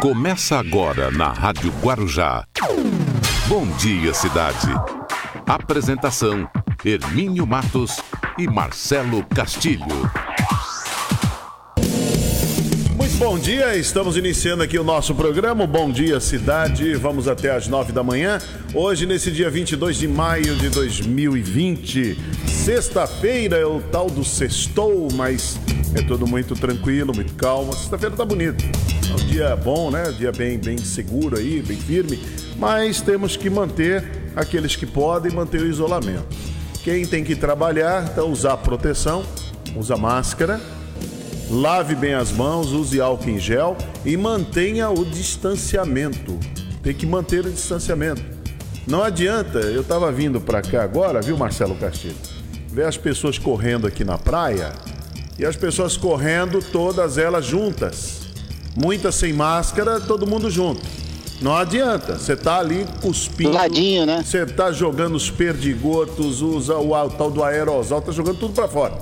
Começa agora na Rádio Guarujá. Bom dia, cidade. Apresentação: Hermínio Matos e Marcelo Castilho. Muito bom dia, estamos iniciando aqui o nosso programa. Bom dia, cidade. Vamos até às nove da manhã. Hoje, nesse dia 22 de maio de 2020, sexta-feira é o tal do sextou, mas é tudo muito tranquilo, muito calmo. Sexta-feira tá bonito. Dia bom, né? Dia bem, bem seguro aí, bem firme. Mas temos que manter aqueles que podem manter o isolamento. Quem tem que trabalhar, então usar proteção, usa máscara, lave bem as mãos, use álcool em gel e mantenha o distanciamento. Tem que manter o distanciamento. Não adianta, eu estava vindo para cá agora, viu, Marcelo Castilho? Ver as pessoas correndo aqui na praia e as pessoas correndo, todas elas juntas. Muitas sem máscara, todo mundo junto. Não adianta, você tá ali cuspindo. Do ladinho, né? Você tá jogando os perdigotos, usa o, o tal do aerosol, tá jogando tudo para fora.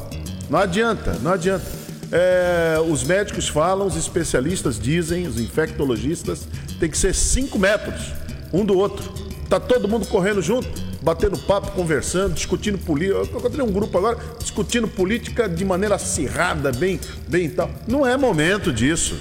Não adianta, não adianta. É, os médicos falam, os especialistas dizem, os infectologistas, tem que ser 5 metros um do outro. Tá todo mundo correndo junto, batendo papo, conversando, discutindo política. Eu encontrei um grupo agora discutindo política de maneira acirrada, bem, bem tal. Não é momento disso.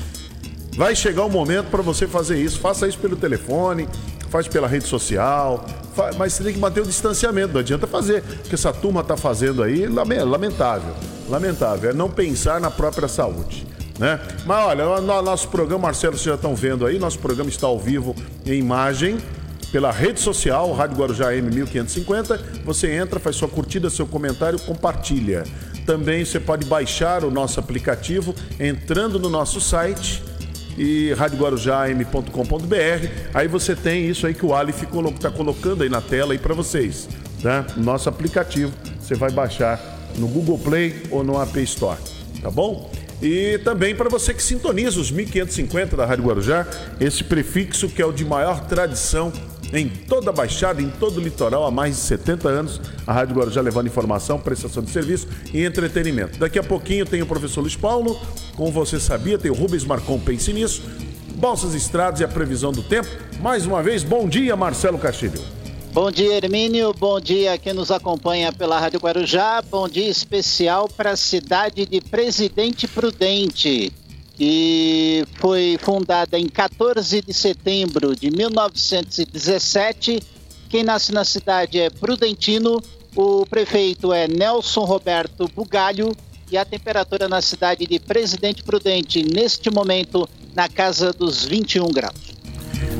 Vai chegar o momento para você fazer isso. Faça isso pelo telefone, faz pela rede social, faz, mas você tem que manter o distanciamento. Não adianta fazer. O que essa turma está fazendo aí, lamentável. Lamentável. É não pensar na própria saúde. Né? Mas olha, nosso programa, Marcelo, vocês já estão vendo aí, nosso programa está ao vivo em imagem pela rede social, Rádio Guarujá M1550. Você entra, faz sua curtida, seu comentário, compartilha. Também você pode baixar o nosso aplicativo entrando no nosso site e radioguarujam.com.br. Aí você tem isso aí que o Ali está colocando aí na tela aí para vocês, tá? Nosso aplicativo, você vai baixar no Google Play ou no App Store, tá bom? E também para você que sintoniza os 1550 da Rádio Guarujá, esse prefixo que é o de maior tradição em toda a Baixada, em todo o litoral, há mais de 70 anos. A Rádio Guarujá levando informação, prestação de serviço e entretenimento. Daqui a pouquinho tem o professor Luiz Paulo, como você sabia, tem o Rubens Marcon, pense nisso. Balsas Estradas e a previsão do tempo. Mais uma vez, bom dia, Marcelo Castilho. Bom dia, Hermínio. Bom dia quem nos acompanha pela Rádio Guarujá. Bom dia especial para a cidade de Presidente Prudente e foi fundada em 14 de setembro de 1917. Quem nasce na cidade é Prudentino, o prefeito é Nelson Roberto Bugalho e a temperatura na cidade de Presidente Prudente neste momento na casa dos 21 graus.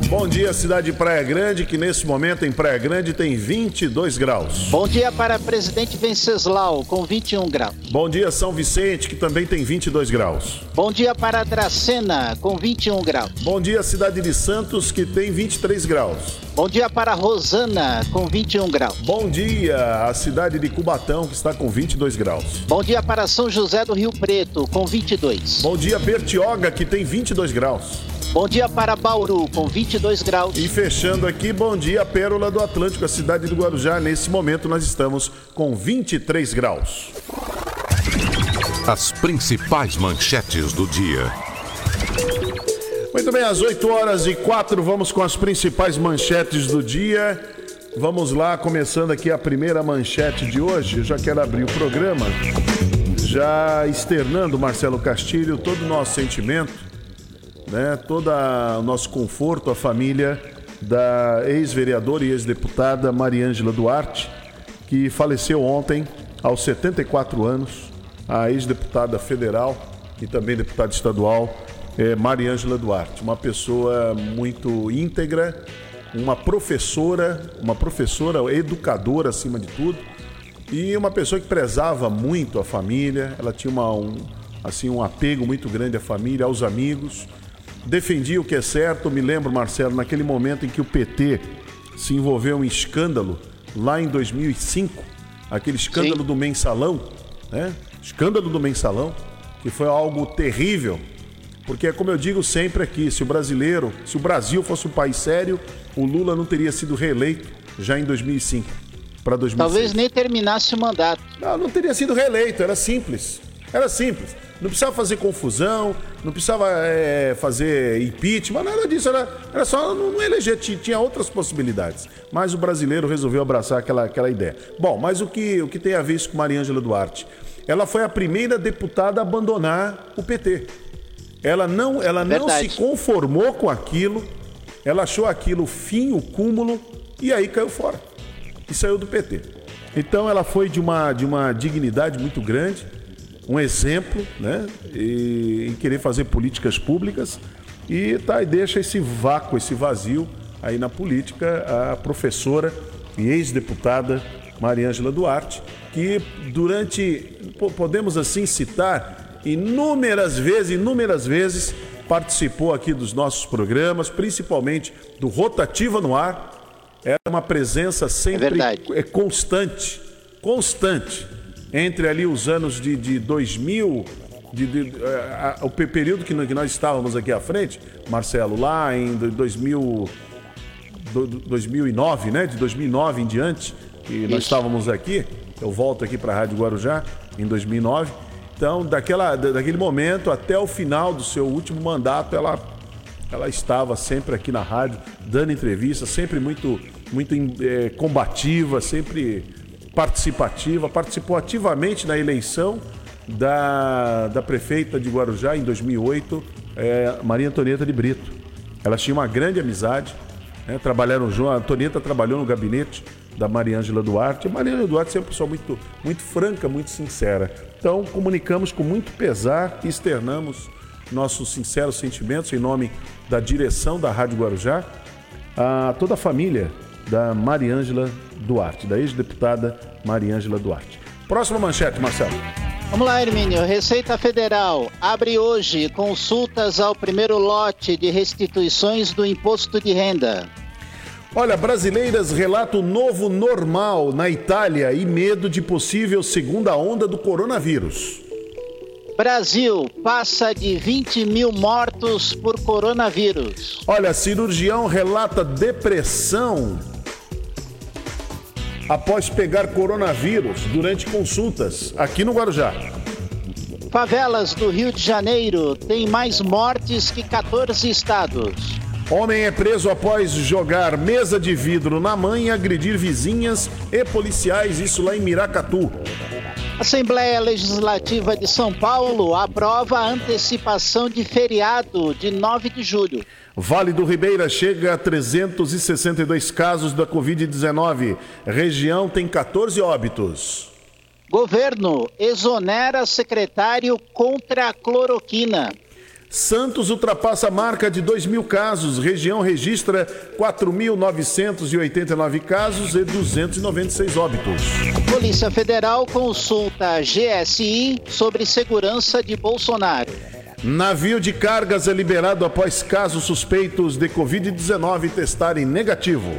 Bom dia, cidade de Praia Grande, que nesse momento em Praia Grande tem 22 graus. Bom dia para Presidente Venceslau, com 21 graus. Bom dia, São Vicente, que também tem 22 graus. Bom dia para Dracena, com 21 graus. Bom dia, cidade de Santos, que tem 23 graus. Bom dia para Rosana, com 21 graus. Bom dia, a cidade de Cubatão, que está com 22 graus. Bom dia para São José do Rio Preto, com 22. Bom dia, Bertioga, que tem 22 graus. Bom dia para Bauru, com 22 graus. E fechando aqui, bom dia, Pérola do Atlântico, a cidade do Guarujá. Nesse momento nós estamos com 23 graus. As principais manchetes do dia. Muito bem, às 8 horas e 4, vamos com as principais manchetes do dia. Vamos lá, começando aqui a primeira manchete de hoje. Eu já quero abrir o programa, já externando, Marcelo Castilho, todo o nosso sentimento né, todo o nosso conforto à família da ex-vereadora e ex-deputada Mariângela Duarte, que faleceu ontem aos 74 anos, a ex-deputada federal e também deputada estadual é, Mariângela Duarte, uma pessoa muito íntegra, uma professora, uma professora educadora acima de tudo, e uma pessoa que prezava muito a família, ela tinha uma, um, assim, um apego muito grande à família, aos amigos, defendi o que é certo. Me lembro, Marcelo, naquele momento em que o PT se envolveu em escândalo, lá em 2005, aquele escândalo Sim. do mensalão, né? Escândalo do mensalão, que foi algo terrível. Porque é como eu digo sempre aqui, se o brasileiro, se o Brasil fosse um país sério, o Lula não teria sido reeleito já em 2005 para 2006. Talvez nem terminasse o mandato. Não, não teria sido reeleito, era simples. Era simples. Não precisava fazer confusão, não precisava é, fazer impeachment, nada disso. Era, era só não, eleger, tinha outras possibilidades. Mas o brasileiro resolveu abraçar aquela, aquela ideia. Bom, mas o que, o que tem a ver isso com Mariângela Duarte? Ela foi a primeira deputada a abandonar o PT. Ela não, ela não se conformou com aquilo, ela achou aquilo o fim, o cúmulo, e aí caiu fora. E saiu do PT. Então ela foi de uma, de uma dignidade muito grande, um exemplo, né? E, em querer fazer políticas públicas e tá, e deixa esse vácuo, esse vazio aí na política a professora e ex-deputada Mariângela Duarte, que durante, podemos assim citar, inúmeras vezes, inúmeras vezes, participou aqui dos nossos programas, principalmente do Rotativa no Ar. Era uma presença sempre é constante, constante, entre ali os anos de, de 2000, de, de, a, a, o período que, que nós estávamos aqui à frente, Marcelo, lá em 2000, 2009, né? De 2009 em diante, que nós estávamos aqui. Eu volto aqui para a Rádio Guarujá em 2009. Então, daquela, daquele momento até o final do seu último mandato, ela, ela estava sempre aqui na rádio, dando entrevistas, sempre muito, muito é, combativa, sempre participativa. Participou ativamente na eleição da, da prefeita de Guarujá em 2008, é, Maria Antonieta de Brito. Elas tinham uma grande amizade, né, trabalharam junto. A Antonieta trabalhou no gabinete da Mariângela Duarte. A Mariângela Duarte é uma pessoa muito, muito franca, muito sincera. Então, comunicamos com muito pesar e externamos nossos sinceros sentimentos em nome da direção da Rádio Guarujá a toda a família da Mariângela Duarte, da ex-deputada Mariângela Duarte. Próxima manchete, Marcelo. Vamos lá, Hermínio. Receita Federal abre hoje consultas ao primeiro lote de restituições do imposto de renda. Olha, brasileiras relatam novo normal na Itália e medo de possível segunda onda do coronavírus. Brasil passa de 20 mil mortos por coronavírus. Olha, cirurgião relata depressão após pegar coronavírus durante consultas aqui no Guarujá. Favelas do Rio de Janeiro têm mais mortes que 14 estados. Homem é preso após jogar mesa de vidro na mãe e agredir vizinhas e policiais, isso lá em Miracatu. Assembleia Legislativa de São Paulo aprova a antecipação de feriado de 9 de julho. Vale do Ribeira chega a 362 casos da Covid-19. Região tem 14 óbitos. Governo exonera secretário contra a cloroquina. Santos ultrapassa a marca de 2 mil casos. Região registra 4.989 casos e 296 óbitos. Polícia Federal consulta a GSI sobre segurança de Bolsonaro. Navio de cargas é liberado após casos suspeitos de Covid-19 testarem negativo.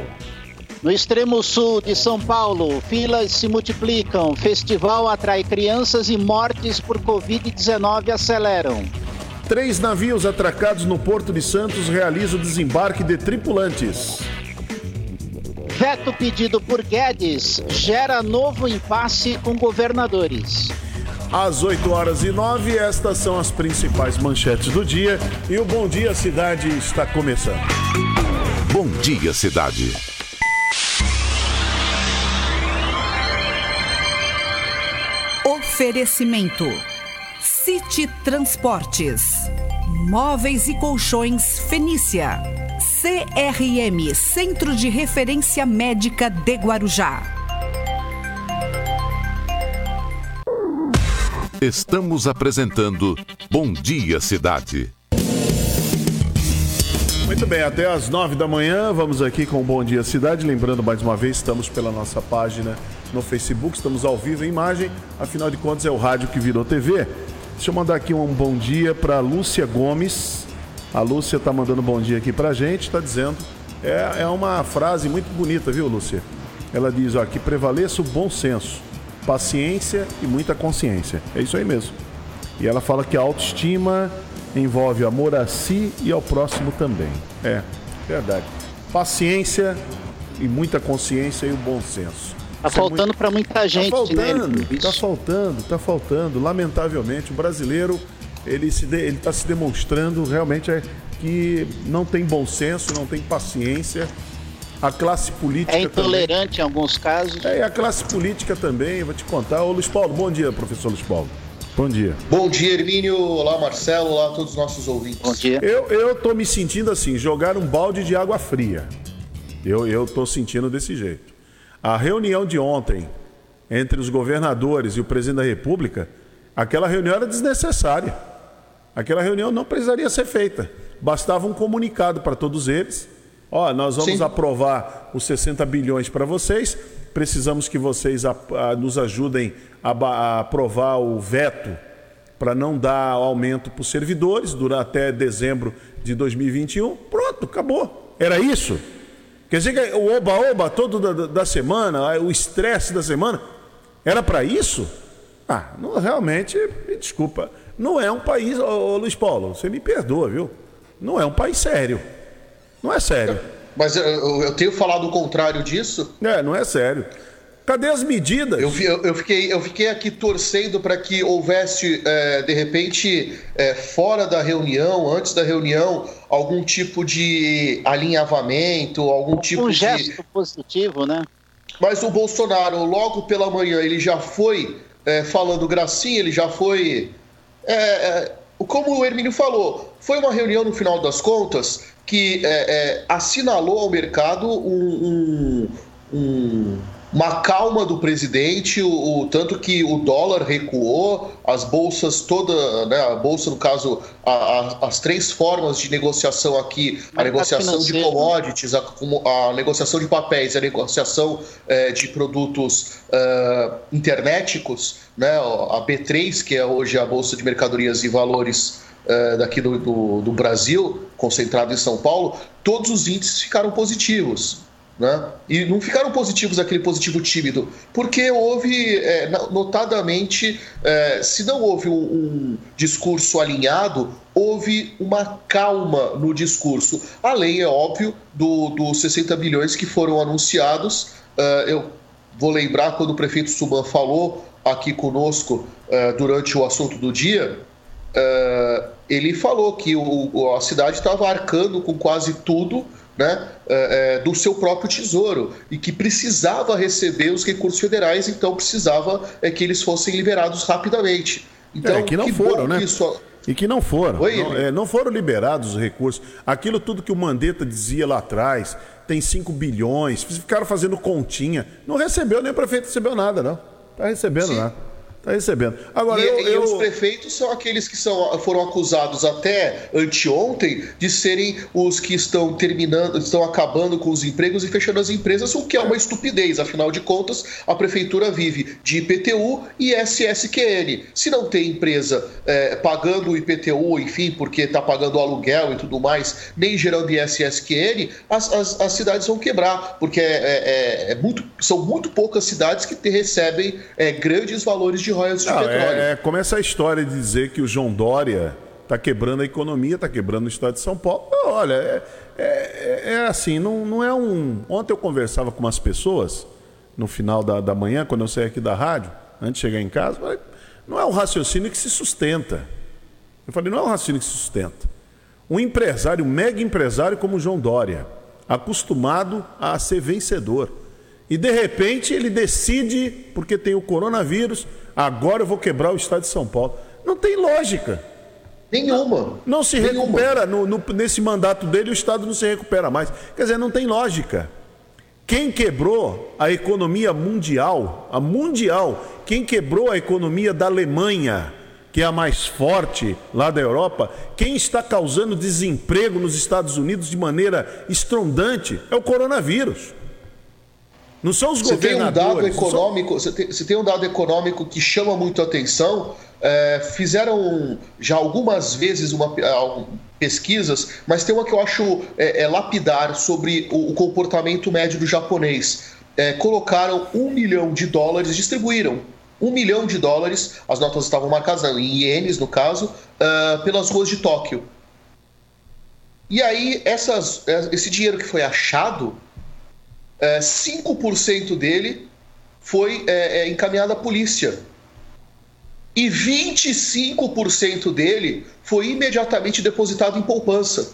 No extremo sul de São Paulo, filas se multiplicam. Festival atrai crianças e mortes por Covid-19 aceleram. Três navios atracados no Porto de Santos realizam o desembarque de tripulantes. Veto pedido por Guedes gera novo impasse com governadores. Às 8 horas e 9, estas são as principais manchetes do dia e o Bom Dia Cidade está começando. Bom Dia Cidade. Oferecimento City Transportes. Móveis e Colchões Fenícia. CRM Centro de Referência Médica de Guarujá. Estamos apresentando Bom Dia Cidade. Muito bem, até às nove da manhã, vamos aqui com o Bom Dia Cidade. Lembrando mais uma vez, estamos pela nossa página no Facebook, estamos ao vivo em imagem, afinal de contas é o rádio que virou TV. Deixa eu mandar aqui um bom dia para Lúcia Gomes. A Lúcia está mandando um bom dia aqui para a gente, está dizendo. É, é uma frase muito bonita, viu, Lúcia? Ela diz ó, que prevaleça o bom senso, paciência e muita consciência. É isso aí mesmo. E ela fala que a autoestima envolve amor a si e ao próximo também. É, verdade. Paciência e muita consciência e o bom senso. Tá faltando é muito... para muita tá gente, tá faltando, né? Tá faltando, tá faltando. Lamentavelmente, o brasileiro ele está se demonstrando realmente é, que não tem bom senso, não tem paciência. A classe política. É intolerante também. em alguns casos. É, e a classe política também, vou te contar. Ô Luiz Paulo, bom dia, professor Luiz Paulo. Bom dia. Bom dia, Hermínio. Olá, Marcelo. Olá a todos os nossos ouvintes. Bom dia. Eu, eu tô me sentindo assim, jogar um balde de água fria. Eu, eu tô sentindo desse jeito. A reunião de ontem entre os governadores e o presidente da República, aquela reunião era desnecessária. Aquela reunião não precisaria ser feita. Bastava um comunicado para todos eles. Ó, nós vamos Sim. aprovar os 60 bilhões para vocês. Precisamos que vocês a, a, nos ajudem a, a aprovar o veto para não dar aumento para os servidores durar até dezembro de 2021. Pronto, acabou. Era isso. Quer dizer que o oba-oba todo da, da semana, o estresse da semana, era para isso? Ah, não, realmente, me desculpa, não é um país, ô, ô, Luiz Paulo, você me perdoa, viu? Não é um país sério. Não é sério. Mas eu, eu tenho falado o contrário disso? É, não é sério. Cadê as medidas? Eu, eu, eu fiquei, eu fiquei aqui torcendo para que houvesse, é, de repente, é, fora da reunião, antes da reunião, algum tipo de alinhavamento, algum tipo um de. Um gesto positivo, né? Mas o Bolsonaro, logo pela manhã, ele já foi é, falando gracinha, ele já foi. É, é, como o Hermínio falou, foi uma reunião no final das contas que é, assinalou ao mercado um, um, um uma calma do presidente, o, o, tanto que o dólar recuou, as bolsas toda, né, a bolsa no caso, a, a, as três formas de negociação aqui, a negociação de commodities, a, a, negociação de papéis, a negociação é, de produtos uh, internéticos, né, a B3, que é hoje a bolsa de mercadorias e valores uh, daqui do, do, do Brasil, concentrado em São Paulo, todos os índices ficaram positivos. Né? E não ficaram positivos aquele positivo tímido, porque houve, é, notadamente, é, se não houve um, um, discurso alinhado, houve uma calma no discurso. Além, é óbvio, dos do 60 bilhões que foram anunciados. Uh, eu vou lembrar quando o prefeito Suban falou aqui conosco uh, durante o assunto do dia. Uh, ele falou que o, a cidade estava arcando com quase tudo né, é, é, do seu próprio tesouro e que precisava receber os recursos federais, então precisava é, que eles fossem liberados rapidamente. Então, é, que não foram, né? Isso... E que não foram. Oi, não, é, não, foram liberados os recursos. Aquilo tudo que o Mandetta dizia lá atrás, tem 5 bilhões, ficaram fazendo continha. Não recebeu, nem o prefeito recebeu nada, não. Está recebendo Sim. nada. Está recebendo. Agora, e, eu, e eu... os prefeitos são aqueles que são, foram acusados até anteontem de serem os que estão terminando, estão acabando com os empregos e fechando as empresas, o que é uma estupidez. Afinal de contas, a prefeitura vive de IPTU e SSQN. Se não tem empresa é, pagando o IPTU, enfim, porque está pagando aluguel e tudo mais, nem gerando ISSQN, as, as, as cidades vão quebrar, porque é, é, é, muito, são muito poucas cidades que te, recebem é, grandes valores de de royalties de petróleo. É, é, começa a história de dizer que o João Dória está quebrando a economia, está quebrando o estado de São Paulo. Não, olha, é, é, é, assim, não, não é um. Ontem eu conversava com umas pessoas, no final da, da manhã, quando eu saí aqui da rádio, antes de chegar em casa, falei, não é um raciocínio que se sustenta. Eu falei, não é um raciocínio que se sustenta. Um empresário, um mega empresário como o João Dória, acostumado a ser vencedor. E de repente ele decide, porque tem o coronavírus, agora eu vou quebrar o estado de São Paulo. Não tem lógica. Nenhuma. Não se Nenhuma. recupera. No, no, nesse mandato dele, o Estado não se recupera mais. Quer dizer, não tem lógica. Quem quebrou a economia mundial, a mundial, quem quebrou a economia da Alemanha, que é a mais forte lá da Europa, quem está causando desemprego nos Estados Unidos de maneira estrondante é o coronavírus. Não são os você governadores. Tem um dado econômico, são... você, tem, você tem um dado econômico que chama muito a atenção. É, fizeram já algumas vezes uma, pesquisas, mas tem uma que eu acho é, é lapidar sobre o, o, comportamento médio do japonês. É, colocaram um milhão de dólares, distribuíram um milhão de dólares, as notas estavam marcadas em ienes, no caso, uh, pelas ruas de Tóquio. E aí, essas, esse dinheiro que foi achado 5% é, dele foi é, é, encaminhado à polícia. e 25% dele foi imediatamente depositado em poupança.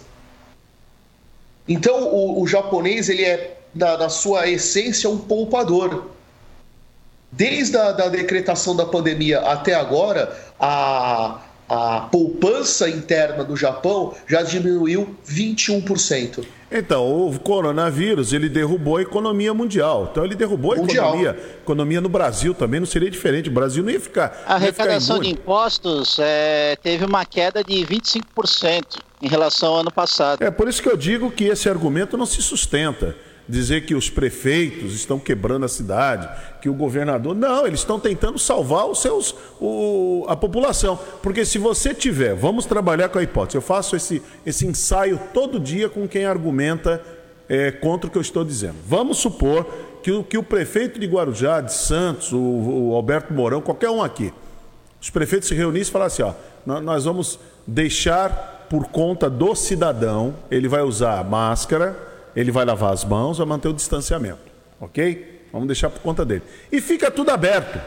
Então, o, o japonês, ele é, na, na, sua essência, um poupador. Desde a da decretação da pandemia até agora, a, a poupança interna do Japão já diminuiu 21%. Então, o coronavírus, ele derrubou a economia mundial. Então, ele derrubou a mundial. economia. economia no Brasil também não seria diferente. O Brasil não ia ficar. A arrecadação de impostos é, teve uma queda de 25% em relação ao ano passado. É por isso que eu digo que esse argumento não se sustenta dizer que os prefeitos estão quebrando a cidade, que o governador. Não, eles estão tentando salvar os seus, o, a população. Porque se você tiver, vamos trabalhar com a hipótese, eu faço esse, esse ensaio todo dia com quem argumenta é, contra o que eu estou dizendo. Vamos supor que o, que o prefeito de Guarujá, de Santos, o, o Alberto Mourão, qualquer um aqui, os prefeitos se reunissem e falassem: ó, nós vamos deixar por conta do cidadão, ele vai usar máscara ele vai lavar as mãos, vai manter o distanciamento, ok? Vamos deixar por conta dele. E fica tudo aberto.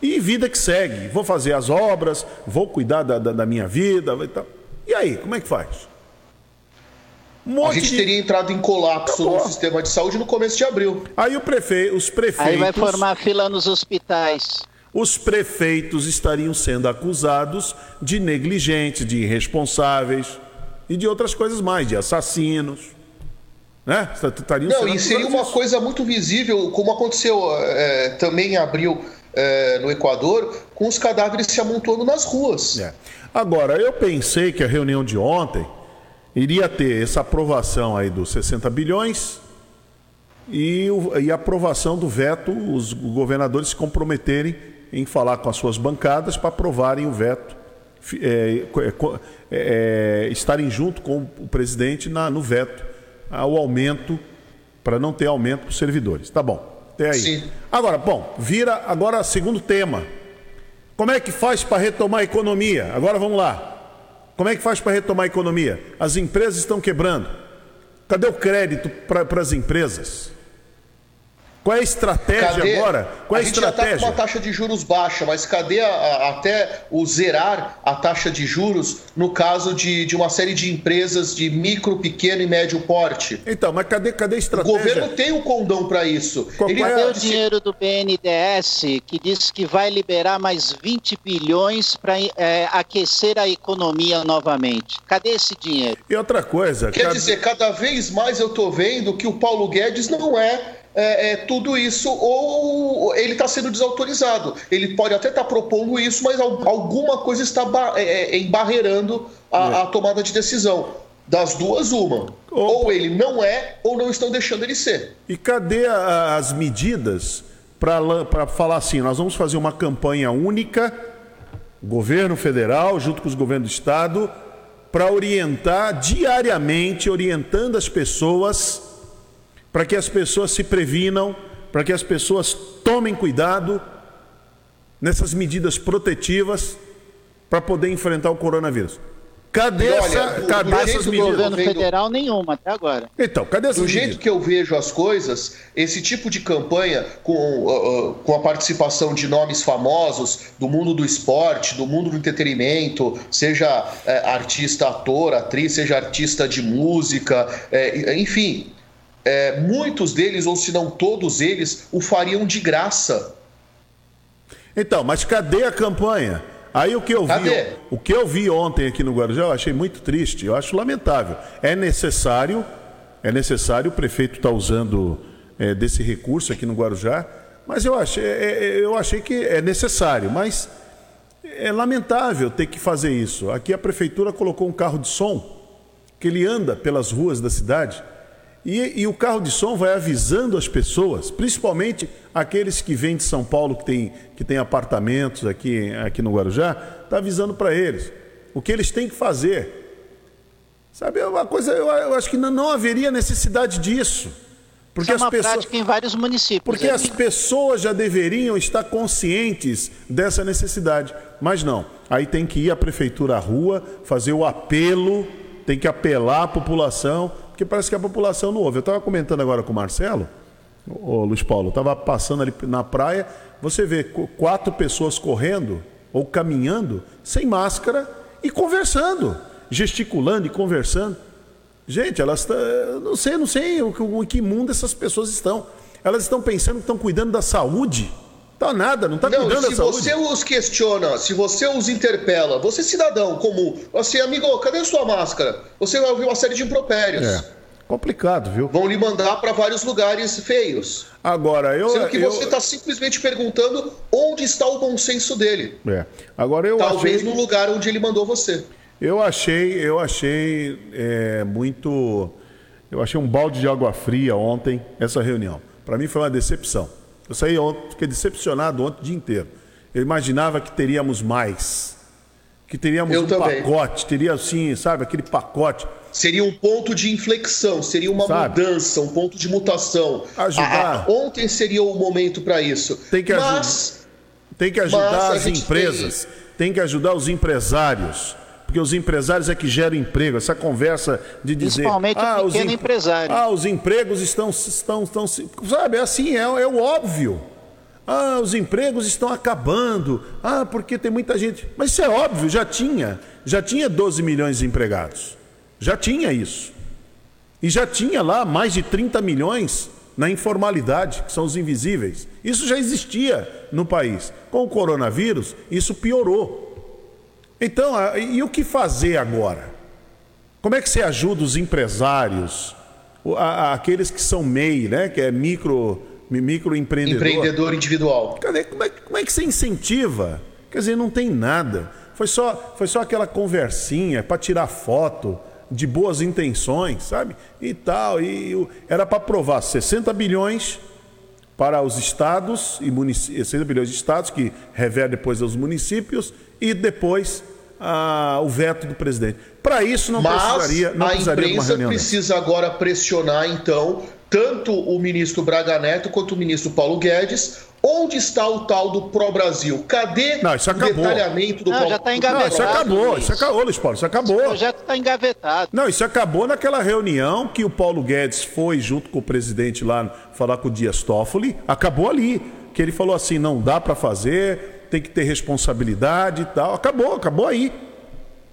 E vida que segue. Vou fazer as obras, vou cuidar da, da, da minha vida. E, tal. e aí, como é que faz? Um a gente de... teria entrado em colapso no sistema de saúde no começo de abril. Aí o prefe... os prefeitos. Aí vai formar fila nos hospitais. Os prefeitos estariam sendo acusados de negligentes, de irresponsáveis e de outras coisas mais, de assassinos. Né? Não, e seria uma coisa muito visível, como aconteceu é, também em abril é, no Equador, com os cadáveres se amontoando nas ruas. É. Agora, eu pensei que a reunião de ontem iria ter essa aprovação aí dos 60 bilhões e, e a aprovação do veto, os governadores se comprometerem em falar com as suas bancadas para aprovarem o veto é, é, é, é, estarem junto com o presidente na, no veto ao aumento, para não ter aumento para os servidores. Tá bom, até aí. Sim. Agora, bom, vira agora segundo tema. Como é que faz para retomar a economia? Agora vamos lá. Como é que faz para retomar a economia? As empresas estão quebrando. Cadê o crédito para as empresas? Qual é a estratégia cadê? agora? Qual é a, a gente estratégia? já está com uma taxa de juros baixa, mas cadê a, a, até o zerar a taxa de juros no caso de, de uma série de empresas de micro, pequeno e médio porte? Então, mas cadê, cadê a estratégia? O governo tem o um condão para isso. Qual Ele cadê é o dinheiro do BNDES que diz que vai liberar mais 20 bilhões para é, aquecer a economia novamente? Cadê esse dinheiro? E outra coisa... Quer cada... dizer, cada vez mais eu estou vendo que o Paulo Guedes não é é, é, tudo isso, ou ele está sendo desautorizado. Ele pode até estar tá propondo isso, mas alguma coisa está é, é, embarreirando a, é. a, tomada de decisão. Das duas, uma. Ou ele não é, ou não estão deixando ele ser. E cadê a, as medidas para falar assim: nós vamos fazer uma campanha única, governo federal, junto com os governos do estado, para orientar diariamente, orientando as pessoas para que as pessoas se previnam, para que as pessoas tomem cuidado nessas medidas protetivas para poder enfrentar o coronavírus. Cadê olha, essa, o, cadê essas medidas? governo federal nenhuma até agora. Então, cadê essas Do medidas? jeito que eu vejo as coisas, esse tipo de campanha com, uh, uh, com a participação de nomes famosos do mundo do esporte, do mundo do entretenimento, seja uh, artista, ator, atriz, seja artista de música, eh, enfim, é, muitos deles, ou se não todos eles, o fariam de graça. Então, mas cadê a campanha? Aí o que eu vi, o que eu vi ontem aqui no Guarujá, eu achei muito triste, eu acho lamentável. É necessário, é necessário o prefeito estar tá usando é, desse recurso aqui no Guarujá, mas eu achei, é, é, eu achei que é necessário, mas é lamentável ter que fazer isso. Aqui a prefeitura colocou um carro de som que ele anda pelas ruas da cidade e, e, o carro de som vai avisando as pessoas, principalmente aqueles que vêm de São Paulo, que tem, que tem apartamentos aqui, aqui no Guarujá, está avisando para eles o que eles têm que fazer. Sabe, é uma coisa, eu, eu acho que não, não, haveria necessidade disso. Porque Isso é uma pessoas, prática em vários municípios. Porque as pessoas já deveriam estar conscientes dessa necessidade. Mas não. Aí tem que ir à prefeitura à rua, fazer o apelo, tem que apelar à população porque parece que a população não ouve. Eu estava comentando agora com o Marcelo Ô, Luiz Paulo, estava passando ali na praia, você vê quatro pessoas correndo ou caminhando sem máscara e conversando, gesticulando e conversando. Gente, elas não sei, não sei o, que mundo essas pessoas estão. Elas estão pensando que estão cuidando da saúde. Tá nada, não está cuidando da saúde. Se você os questiona, se você os interpela, você cidadão comum, assim, amigo, cadê sua máscara? Você vai ouvir uma série de impropérios. É. Complicado, viu? Vão lhe mandar para vários lugares feios. Agora, eu. Sendo que eu... você está simplesmente perguntando onde está o bom senso dele. É. Agora eu Talvez achei... no lugar onde ele mandou você. Eu achei, eu achei é, muito. Eu achei um balde de água fria ontem, essa reunião. Para mim foi uma decepção. Eu saí ontem, fiquei decepcionado ontem o dia inteiro. Eu imaginava que teríamos mais. Que teríamos eu um também. pacote, teria assim, sabe, aquele pacote. Seria um ponto de inflexão, seria uma sabe? mudança, um ponto de mutação. Ajudar. Ah, ontem seria o momento para isso. Tem que, Mas... tem que ajudar as empresas, tem... tem que ajudar os empresários porque os empresários é que geram emprego. Essa conversa de dizer. Principalmente ah, o pequeno os empresário. Ah, os empregos estão. estão, estão sabe, é assim, é, é o óbvio. Ah, os empregos estão acabando. Ah, porque tem muita gente. Mas isso é óbvio, já tinha. Já tinha 12 milhões de empregados. Já tinha isso. E já tinha lá mais de 30 milhões na informalidade, que são os invisíveis. Isso já existia no país. Com o coronavírus, isso piorou. Então, e o que fazer agora? Como é que você ajuda os empresários, aqueles que são MEI, né? que é micro, microempreendedor? Empreendedor individual. Cadê, como, é, como é que você incentiva? Quer dizer, não tem nada. Foi só, foi só aquela conversinha para tirar foto de boas intenções, sabe? E tal. E era para aprovar 60 bilhões para os estados e municípios, 60 bilhões de estados, que reverte depois aos municípios, e depois ah, o veto do presidente. Para isso não Mas precisaria, não a precisaria imprensa precisa dessa. agora pressionar, então, tanto o ministro Braga Neto quanto o ministro Paulo Guedes. Onde está o tal do Pro Brasil? Cadê não, isso acabou. o detalhamento do não, Paulo? Já está engavetado. Não, isso acabou, isso acabou, Luiz Paulo, isso acabou. O projeto está engavetado. Não, isso acabou naquela reunião que o Paulo Guedes foi junto com o presidente lá falar com o Dias Toffoli. Acabou ali. Que ele falou assim: não dá para fazer, tem que ter responsabilidade e tal. Acabou, acabou aí.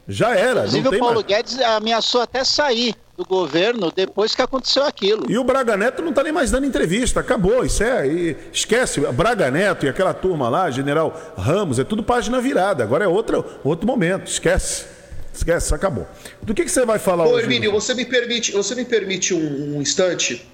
Já era. Inclusive, não tem o Paulo mais. Guedes ameaçou até sair do governo depois que aconteceu aquilo. E o Braga Neto não está nem mais dando entrevista, acabou, isso é, e, esquece, Braga Neto e aquela turma lá, General Ramos, é tudo página virada, agora é outro, outro momento, esquece, esquece, acabou. Do que, que você vai falar Ô, hoje? Hermínio, você me permite, você me permite um, um instante?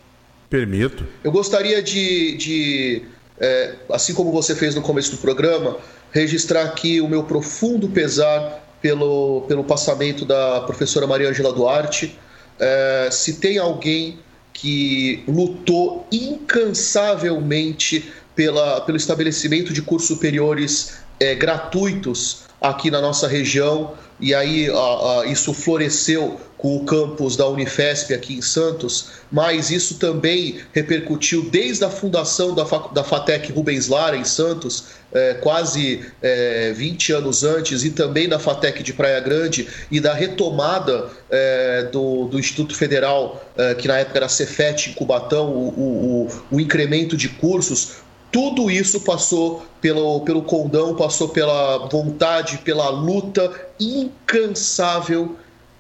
Permito. Eu gostaria de, de é, assim como você fez no começo do programa, registrar aqui o meu profundo pesar pelo, pelo passamento da professora Maria Angela Duarte. É, se tem alguém que lutou incansavelmente pela, pelo estabelecimento de cursos superiores é, gratuitos aqui na nossa região, e aí a, a, isso floresceu com o campus da Unifesp aqui em Santos, mas isso também repercutiu desde a fundação da, da FATEC Rubens Lara em Santos, é, quase é, 20 anos antes, e também da FATEC de Praia Grande e da retomada é, do, do, Instituto Federal, que na época era Cefet em Cubatão, o, o, o, o incremento de cursos, tudo isso passou pelo, pelo condão, passou pela vontade, pela luta incansável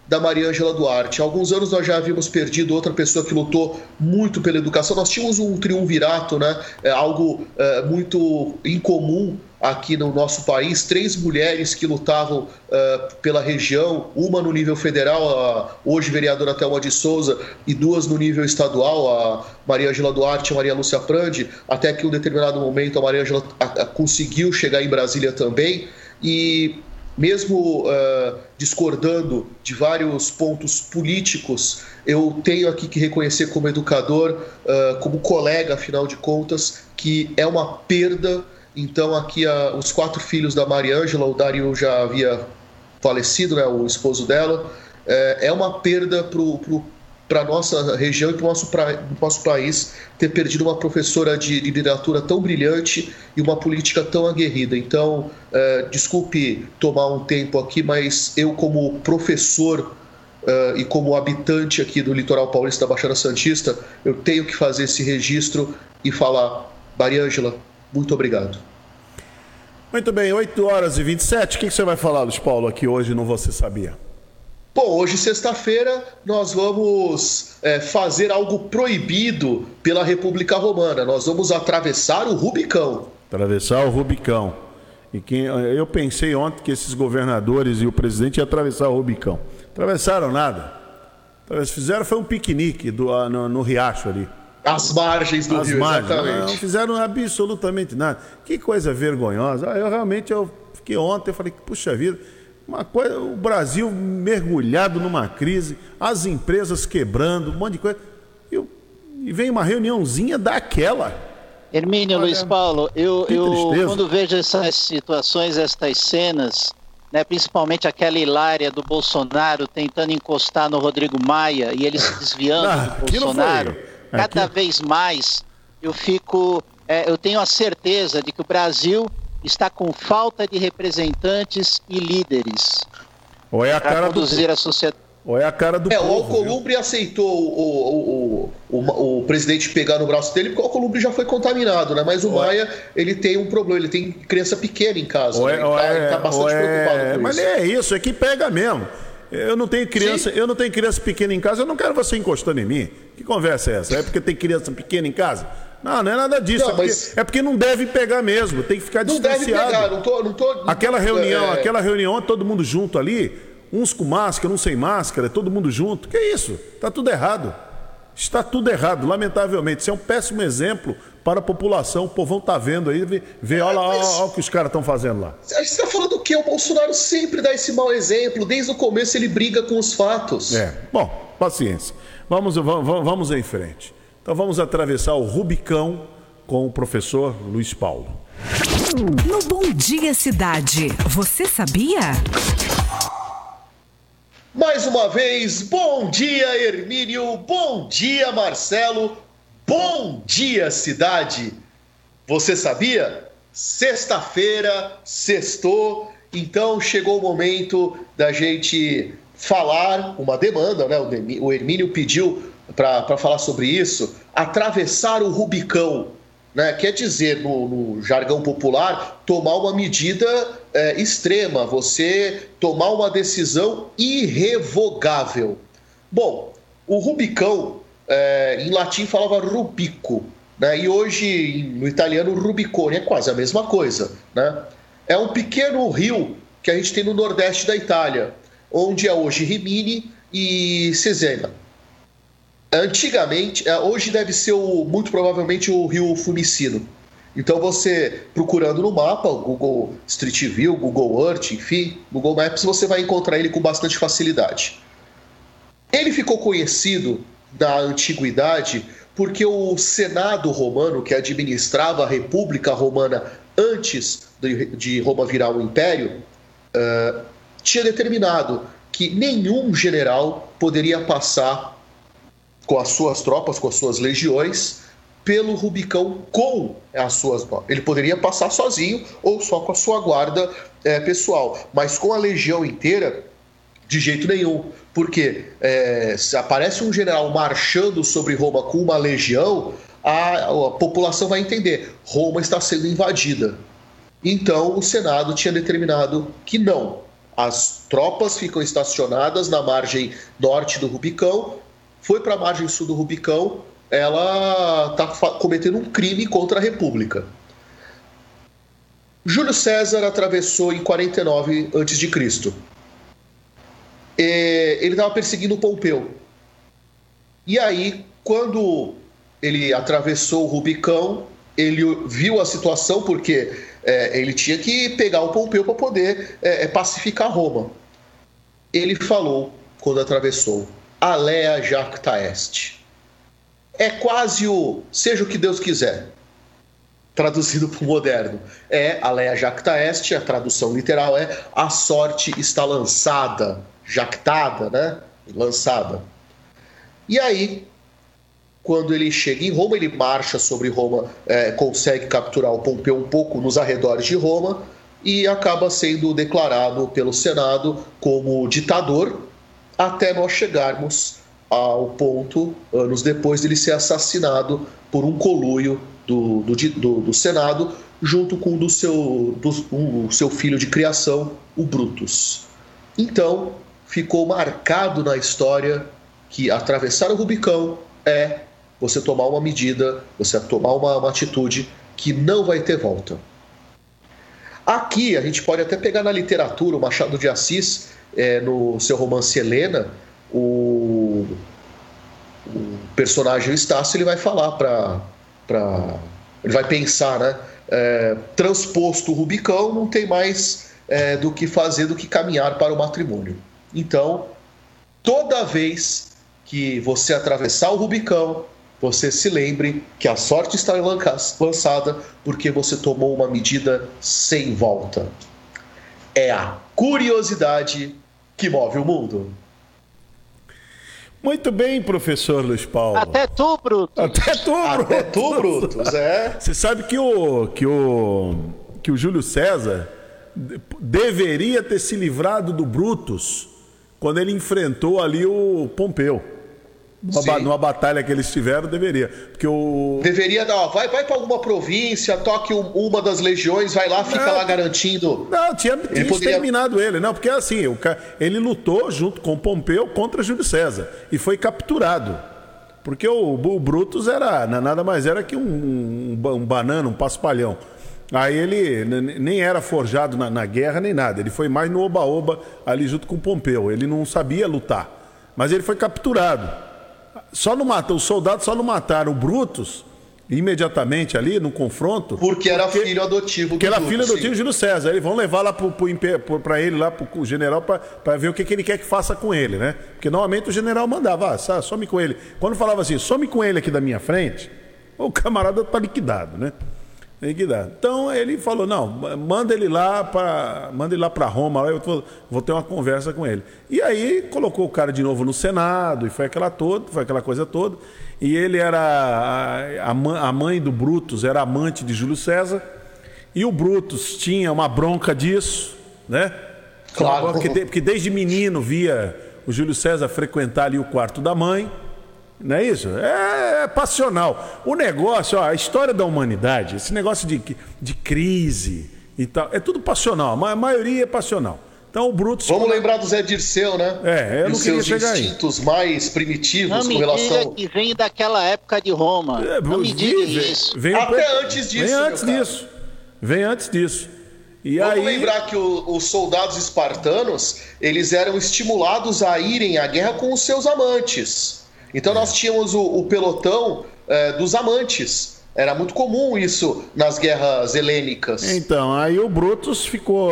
da Maria Ângela Duarte. Há alguns anos nós já havíamos perdido outra pessoa que lutou muito pela educação. Nós tínhamos um triunvirato, né? É algo é, muito incomum aqui no nosso país, três mulheres que lutavam uh, pela região, uma no nível federal, a hoje vereadora Thelma de Souza, e duas no nível estadual, a Maria Angela Duarte e a Maria Lúcia Prandi, até que em um determinado momento a Maria Angela conseguiu chegar em Brasília também, e mesmo uh, discordando de vários pontos políticos, eu tenho aqui que reconhecer como educador, uh, como colega, afinal de contas, que é uma perda. Então, aqui uh, os quatro filhos da Maria Ângela, o Dario já havia falecido, né, o esposo dela, é, é uma perda para o para nossa região e para o nosso, nosso país ter perdido uma professora de, literatura tão brilhante e uma política tão aguerrida. Então, é, desculpe tomar um tempo aqui, mas eu, como professor uh, e como habitante aqui do litoral paulista da Baixada Santista, eu tenho que fazer esse registro e falar, Mariângela, muito obrigado. Muito bem, 8 horas e 27. O que você vai falar, Luiz Paulo, aqui hoje no Você Sabia? Bom, hoje, sexta-feira, nós vamos é, fazer algo proibido pela República Romana. Nós vamos atravessar o Rubicão. Atravessar o Rubicão. E quem, eu pensei ontem que esses governadores e o presidente iam atravessar o Rubicão. Atravessaram nada. Fizeram foi um piquenique do, ah, no, no Riacho ali. As margens do As rio, margens. exatamente. Não, não fizeram absolutamente nada. Que coisa vergonhosa. Ah, eu realmente eu fiquei ontem, eu falei, puxa vida, uma coisa, o Brasil mergulhado numa crise, as empresas quebrando, um monte de coisa. E, e vem uma reuniãozinha daquela. Hermínio Olha, Luiz Paulo, eu, eu quando vejo essas situações, estas cenas, né, principalmente aquela hilária do Bolsonaro tentando encostar no Rodrigo Maia e ele se desviando ah, do Bolsonaro, cada vez mais eu fico, é, eu tenho a certeza de que o Brasil está com falta de representantes e líderes Ou é a cara conduzir do... a sociedade ou é a cara do é, povo, o Alcolumbre viu? aceitou o, o, o, o, presidente pegar no braço dele porque o Alcolumbre já foi contaminado, né? Mas o ou é- Maia, é... ele tem um problema, ele tem criança pequena em casa. Ou é, né? ele, tá, é, ele tá bastante preocupado com Mas isso. é isso, é que pega mesmo. Eu não tenho criança, Sim. eu não tenho criança pequena em casa, eu não quero você encostando em mim. Que conversa é essa? É porque tem criança pequena em casa? Não, não é nada disso. Não, é, porque, mas... é, porque, não deve pegar mesmo, tem que ficar não distanciado. Não deve pegar, não tô, não tô... Aquela reunião, é... aquela reunião, todo mundo junto ali, uns com máscara, uns sem máscara, todo mundo junto. Que isso? Está tudo errado. Está tudo errado, lamentavelmente. Isso é um péssimo exemplo para a população. O povão está vendo aí, vê, vê olha, olha, olha, o que os caras estão fazendo lá. A gente está falando o quê? O Bolsonaro sempre dá esse mau exemplo. Desde o começo ele briga com os fatos. É. Bom, paciência. Vamos, vamos, vamos em frente. Então vamos atravessar o Rubicão com o professor Luiz Paulo. No Bom Dia Cidade, você sabia? Mais uma vez, bom dia, Hermínio, bom dia, Marcelo, bom dia, cidade. Você sabia? Sexta-feira, sextou, então chegou o momento da gente falar uma demanda, né? O Hermínio pediu para falar sobre isso, atravessar o Rubicão né? Quer dizer, no, no, jargão popular, tomar uma medida é, extrema, você tomar uma decisão irrevogável. Bom, o Rubicão, é, em latim falava rubico, né? e hoje no italiano Rubicone é quase a mesma coisa. Né? É um pequeno rio que a gente tem no nordeste da Itália, onde é hoje Rimini e Cesena. Antigamente, é, hoje deve ser o, muito provavelmente o rio Fumicino. Então você procurando no mapa, Google Street View, Google Earth, enfim, Google Maps, você vai encontrar ele com bastante facilidade. Ele ficou conhecido na antiguidade porque o Senado romano, que administrava a República Romana antes de Roma virar um império, uh, tinha determinado que nenhum general poderia passar com as suas tropas, com as suas legiões, pelo Rubicão com as suas. Ele poderia passar sozinho ou só com a sua guarda é, pessoal, mas com a legião inteira, de jeito nenhum. Porque é, se aparece um general marchando sobre Roma com uma legião, a, a população vai entender: Roma está sendo invadida. Então o Senado tinha determinado que não. As tropas ficam estacionadas na margem norte do Rubicão foi para a margem sul do Rubicão, ela está cometendo um crime contra a República. Júlio César atravessou em 49 a.C. Ele estava perseguindo Pompeu. E aí, quando ele atravessou o Rubicão, ele viu a situação porque é, ele tinha que pegar o Pompeu para poder é, pacificar Roma. Ele falou, quando atravessou, alea jacta est. É quase o seja o que Deus quiser, traduzido para o moderno. É alea jacta est, a tradução literal é a sorte está lançada, jactada, né? Lançada. E aí, quando ele chega em Roma, ele marcha sobre Roma, é, consegue capturar o Pompeu um pouco nos arredores de Roma e acaba sendo declarado pelo Senado como ditador até nós chegarmos ao ponto, anos depois, dele ser assassinado por um coluio do, do, do, do Senado, junto com do seu, do, o seu filho de criação, o Brutus. Então, ficou marcado na história que atravessar o Rubicão é você tomar uma medida, você tomar uma, uma atitude que não vai ter volta. Aqui a gente pode até pegar na literatura o Machado de Assis, é, no seu romance Helena, o, o personagem Estácio ele vai falar para. Ele vai pensar, né? É, transposto o Rubicão, não tem mais é, do que fazer do que caminhar para o matrimônio. Então, toda vez que você atravessar o Rubicão, você se lembre que a sorte está lançada porque você tomou uma medida sem volta. É a curiosidade que move o mundo. Muito bem, professor Luiz Paulo. Até tu, Bruto. Até tu, Bruto. Até tu, Brutus, é. Você sabe que o, que o, que o Júlio César deveria ter se livrado do Brutus quando ele enfrentou ali o Pompeu. Numa, numa, batalha que eles tiveram, deveria. Porque o. Deveria dar, vai, vai para alguma província, toque uma das legiões, vai lá, fica não, lá garantindo. Não, tinha, tinha ele exterminado poderia... ele, não, porque assim, o, ele lutou junto com Pompeu contra Júlio César e foi capturado. Porque o, o Brutus era nada mais era que um, um, um banana, um paspalhão. Aí ele nem era forjado na, na guerra nem nada, ele foi mais no oba-oba ali junto com Pompeu. Ele não sabia lutar, mas ele foi capturado. Só não matou, os soldados só não mataram o Brutus imediatamente ali no confronto. Porque era porque, filho adotivo Porque era filho adotivo de Júlio César. Eles vão levar lá para ele, lá para o general, para ver o que, que, ele quer que faça com ele, né? Porque normalmente o general mandava, ah, some com ele. Quando falava assim, some com ele aqui da minha frente, o camarada tá liquidado, né? Liquidado. Então ele falou: não, manda ele lá para manda ele lá para Roma, eu vou, vou, ter uma conversa com ele. E aí colocou o cara de novo no Senado, e foi aquela toda, foi aquela coisa toda. E ele era a, a mãe do Brutus, era amante de Júlio César, e o Brutus tinha uma bronca disso, né? Claro. Porque, porque desde menino via o Júlio César frequentar ali o quarto da mãe. Não é isso? É, é, passional. O negócio, ó, a história da humanidade, esse negócio de, de crise e tal, é tudo passional. A maioria é passional. Então o Brutus. Vamos lembrar do Zé Dirceu, né? É, eu e não os seus instintos mais primitivos não com relação. que vem daquela época de Roma. É, não me diga isso. Vem, Até antes disso. Vem antes disso. Vem antes disso. E Vamos aí... lembrar que o, os soldados espartanos eles eram estimulados a irem à guerra com os seus amantes. Então nós tínhamos o, o pelotão é, dos amantes. Era muito comum isso nas guerras helênicas. Então, aí o Brutus ficou,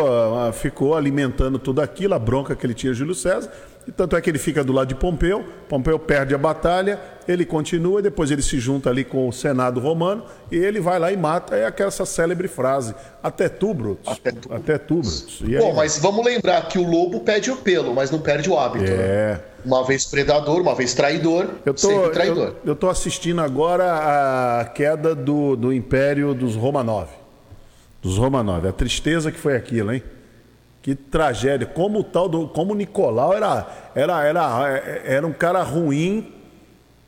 ficou alimentando tudo aquilo, a bronca que ele tinha Júlio César. E tanto é que ele fica do lado de Pompeu, Pompeu perde a batalha, ele continua, depois ele se junta ali com o Senado romano e ele vai lá e mata. É aquela essa célebre frase: Até tu, Brutus. Até tu, Até tu Brutus. Bom, mas vamos lembrar que o lobo perde o pelo, mas não perde o hábito. Né? É. Né? Uma vez predador, uma vez traidor, eu tô, sempre traidor. Eu, estou assistindo agora a queda do, do Império dos Romanov. Dos Romanov. A tristeza que foi aquilo, hein? Que tragédia. Como o tal do. Como o Nicolau era, era, era, era um cara ruim.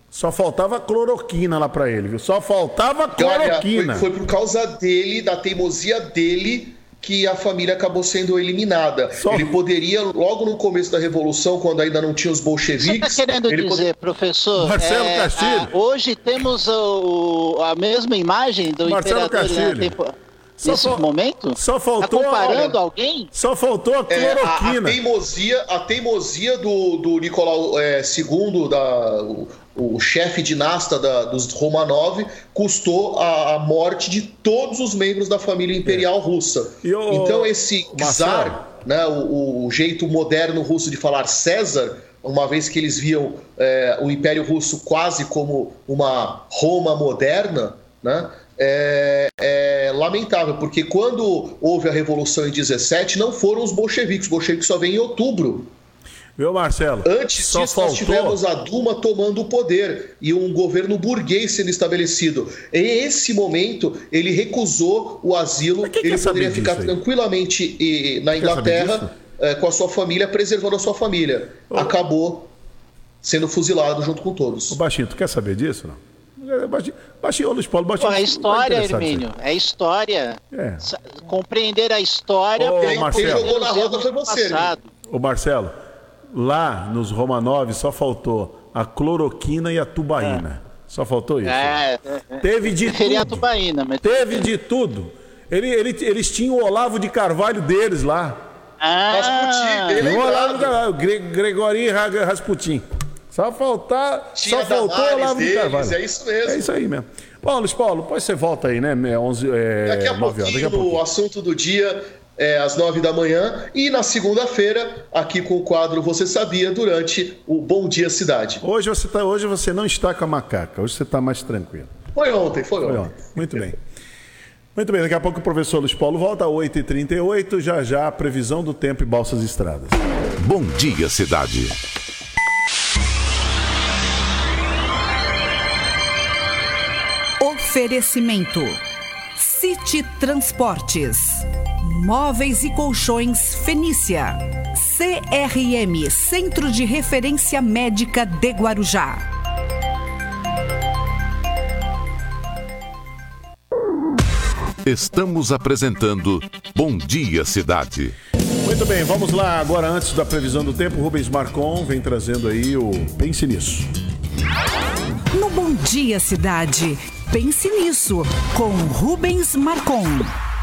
Só faltava cloroquina lá para ele, viu? Só faltava cloroquina. Olha, foi, foi, por causa dele, da teimosia dele, que a família acabou sendo eliminada. Só... Ele poderia, logo no começo da Revolução, quando ainda não tinha os bolcheviques. Você está querendo dizer, professor? Marcelo é, Castilho. A, hoje temos o, a mesma imagem do Marcelo imperador. Castilho. Só nesse momento? Só faltou. Tá comparando olha, alguém? Só faltou a cloroquina. É, a, a, teimosia, a teimosia do, do Nicolau é, II, da, o, o chefe dinasta da, dos Romanov, custou a, a, morte de todos os membros da família imperial é. russa. O, então, esse czar, né, o, o, jeito moderno russo de falar César, uma vez que eles viam é, o Império Russo quase como uma Roma moderna, né? É, é, lamentável, porque quando houve a Revolução em 17, não foram os bolcheviques, os bolcheviques só vêm em outubro. Viu, Marcelo? Antes Só disso, faltou... nós tivemos a Duma tomando o poder e um governo burguês sendo estabelecido. Em esse momento, ele recusou o asilo, ele poderia ficar tranquilamente na Inglaterra é, com a sua família, preservando a sua família. Acabou sendo fuzilado junto com todos. O Baixinho, tu quer saber disso, não? É, baixinho, baixinho, Luiz Paulo, baixinho. É história, Hermínio. É história. É. Compreender a história. Ô, quem, quem jogou na roda foi você. Ô, Marcelo, lá nos Romanov só faltou a cloroquina e a tubaína. É. Só faltou isso. É. Teve de tudo. a tubaína, mas... Teve de tudo. Ele, ele, eles tinham o Olavo de Carvalho deles lá. Ah, Rasputin, bem o Olavo de Carvalho, Gre Gregorinho Rasputin. Só faltar. Tinha só faltou o Olavo deles, de Carvalho. É isso mesmo. É isso aí mesmo. Bom, Luiz Paulo, depois você volta aí, né? 11, é, daqui, a pouquinho, horas, daqui a pouquinho, o assunto do dia é, às nove da manhã e na segunda-feira, aqui com o quadro Você Sabia, durante o Bom Dia Cidade. Hoje você, tá, hoje você não está com a macaca, hoje você está mais tranquilo. Foi ontem, foi, foi ontem. ontem. Muito bem. Muito bem, daqui a pouco o professor Luiz Paulo volta, 8h38, já já a previsão do tempo e balsas estradas. Bom dia, cidade. Oferecimento: City Transportes, Móveis e Colchões Fenícia, CRM Centro de Referência Médica de Guarujá. Estamos apresentando Bom Dia Cidade. Muito bem, vamos lá agora antes da previsão do tempo, Rubens Marcon vem trazendo aí o Pense Nisso. No Bom Dia Cidade, Pense Nisso, com Rubens Marcon.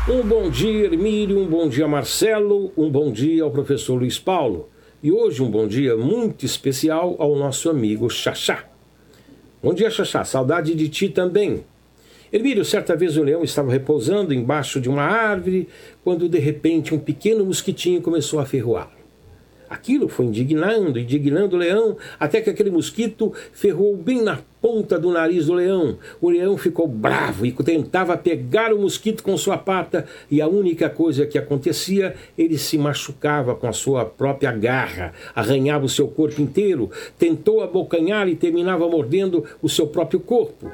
Um bom dia, Hermílio, um bom dia, Marcelo, um bom dia ao professor Luiz Paulo. E hoje um bom dia muito especial ao nosso amigo Xaxá. Bom dia, Xaxá, saudade de ti também. Hermílio, certa vez o leão estava repousando embaixo de uma árvore quando de repente um pequeno mosquitinho começou a ferroá-lo. Aquilo foi indignando, indignando o leão, até que aquele mosquito ferrou bem na ponta do nariz do leão. O leão ficou bravo e tentava pegar o mosquito com sua pata, e a única coisa que acontecia, ele se machucava com a sua própria garra, arranhava o seu corpo inteiro, tentou abocanhar e terminava mordendo o seu próprio corpo.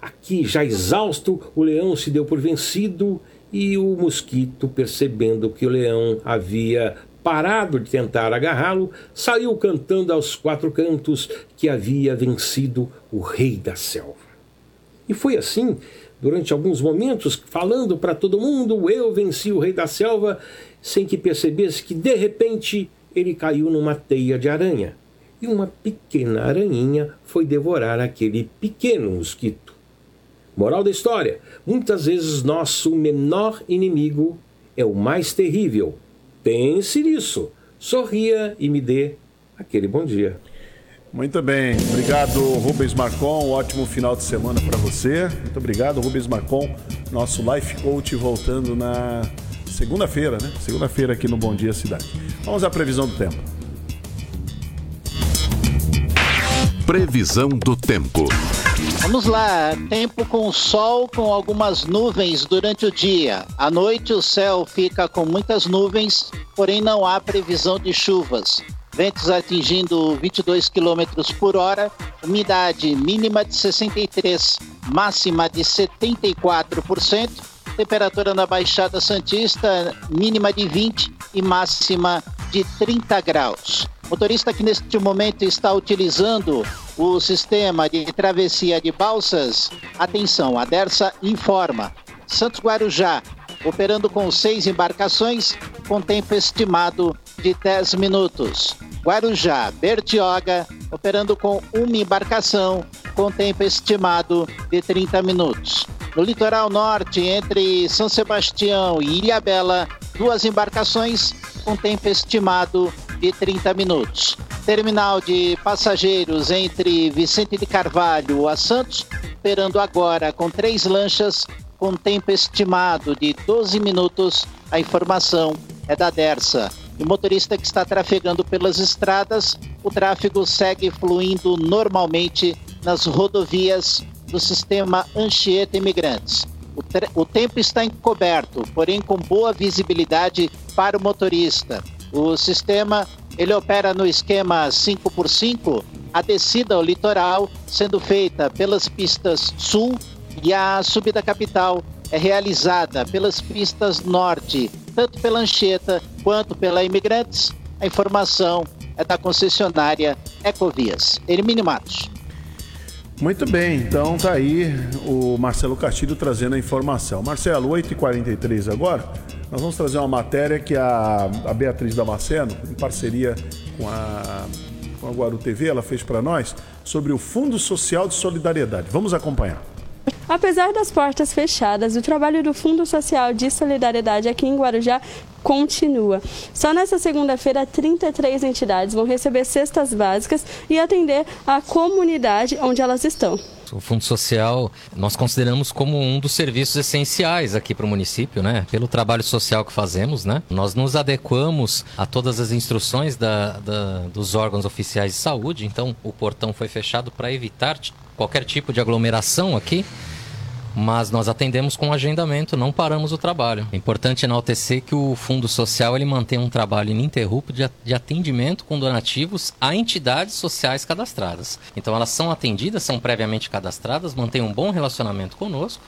Aqui, já exausto, o leão se deu por vencido e o mosquito, percebendo que o leão havia parado de tentar agarrá-lo, saiu cantando aos quatro cantos que havia vencido o rei da selva. E foi assim, durante alguns momentos, falando para todo mundo: Eu venci o rei da selva, sem que percebesse que de repente ele caiu numa teia de aranha. E uma pequena aranhinha foi devorar aquele pequeno mosquito. Moral da história: muitas vezes nosso menor inimigo é o mais terrível Pense nisso. Sorria e me dê aquele bom dia. Muito bem, obrigado Rubens Marcon, um ótimo final de semana para você. Muito obrigado Rubens Marcon, nosso life coach voltando na segunda-feira, né? Segunda-feira aqui no Bom Dia Cidade. Vamos à previsão do tempo. Previsão do tempo. Vamos lá, tempo com sol com algumas nuvens durante o dia. À noite o céu fica com muitas nuvens, porém não há previsão de chuvas. Ventos atingindo 22 km por hora, umidade mínima de 63, máxima de 74%, temperatura na Baixada Santista mínima de 20 e máxima de 30 graus. Motorista que neste momento está utilizando o sistema de travessia de balsas, atenção, a Dersa informa. Santos Guarujá, operando com seis embarcações, com tempo estimado de 10 minutos. Guarujá, Bertioga, operando com uma embarcação, com tempo estimado de 30 minutos. No litoral norte, entre São Sebastião e Ilhabela, duas embarcações com tempo estimado de 30 minutos. Terminal de passageiros entre Vicente de Carvalho a Santos, operando agora com três lanchas com tempo estimado de 12 minutos. A informação é da Dersa. O motorista que está trafegando pelas estradas, o tráfego segue fluindo normalmente nas rodovias do sistema Anchieta Imigrantes. O, o, tempo está encoberto, porém com boa visibilidade para o motorista. O sistema ele opera no esquema 5x5, a descida ao litoral sendo feita pelas pistas sul e a subida capital é realizada pelas pistas norte, tanto pela Anchieta quanto pela Imigrantes, a informação é da concessionária Ecovias. Hermínio Matos. Muito bem, então tá aí o Marcelo Castilho trazendo a informação. Marcelo, 8h43 agora, nós vamos trazer uma matéria que a, a Beatriz Damasceno, em parceria com a, com a Guaru TV, ela fez para nós sobre o Fundo Social de Solidariedade. Vamos acompanhar. Apesar das portas fechadas, o trabalho do Fundo Social de Solidariedade aqui em Guarujá continua. Só nessa segunda-feira, 33 entidades vão receber cestas básicas e atender a comunidade onde elas estão. O Fundo Social nós consideramos como um dos serviços essenciais aqui para o município, né? Pelo trabalho social que fazemos, né? Nós nos adequamos a todas as instruções da, da, dos órgãos oficiais de saúde, então o portão foi fechado para evitar qualquer tipo de aglomeração aqui mas nós atendemos com agendamento, não paramos o trabalho. É importante enaltecer que o Fundo Social ele mantém um trabalho ininterrupto de atendimento com donativos a entidades sociais cadastradas. Então elas são atendidas, são previamente cadastradas, mantêm um bom relacionamento conosco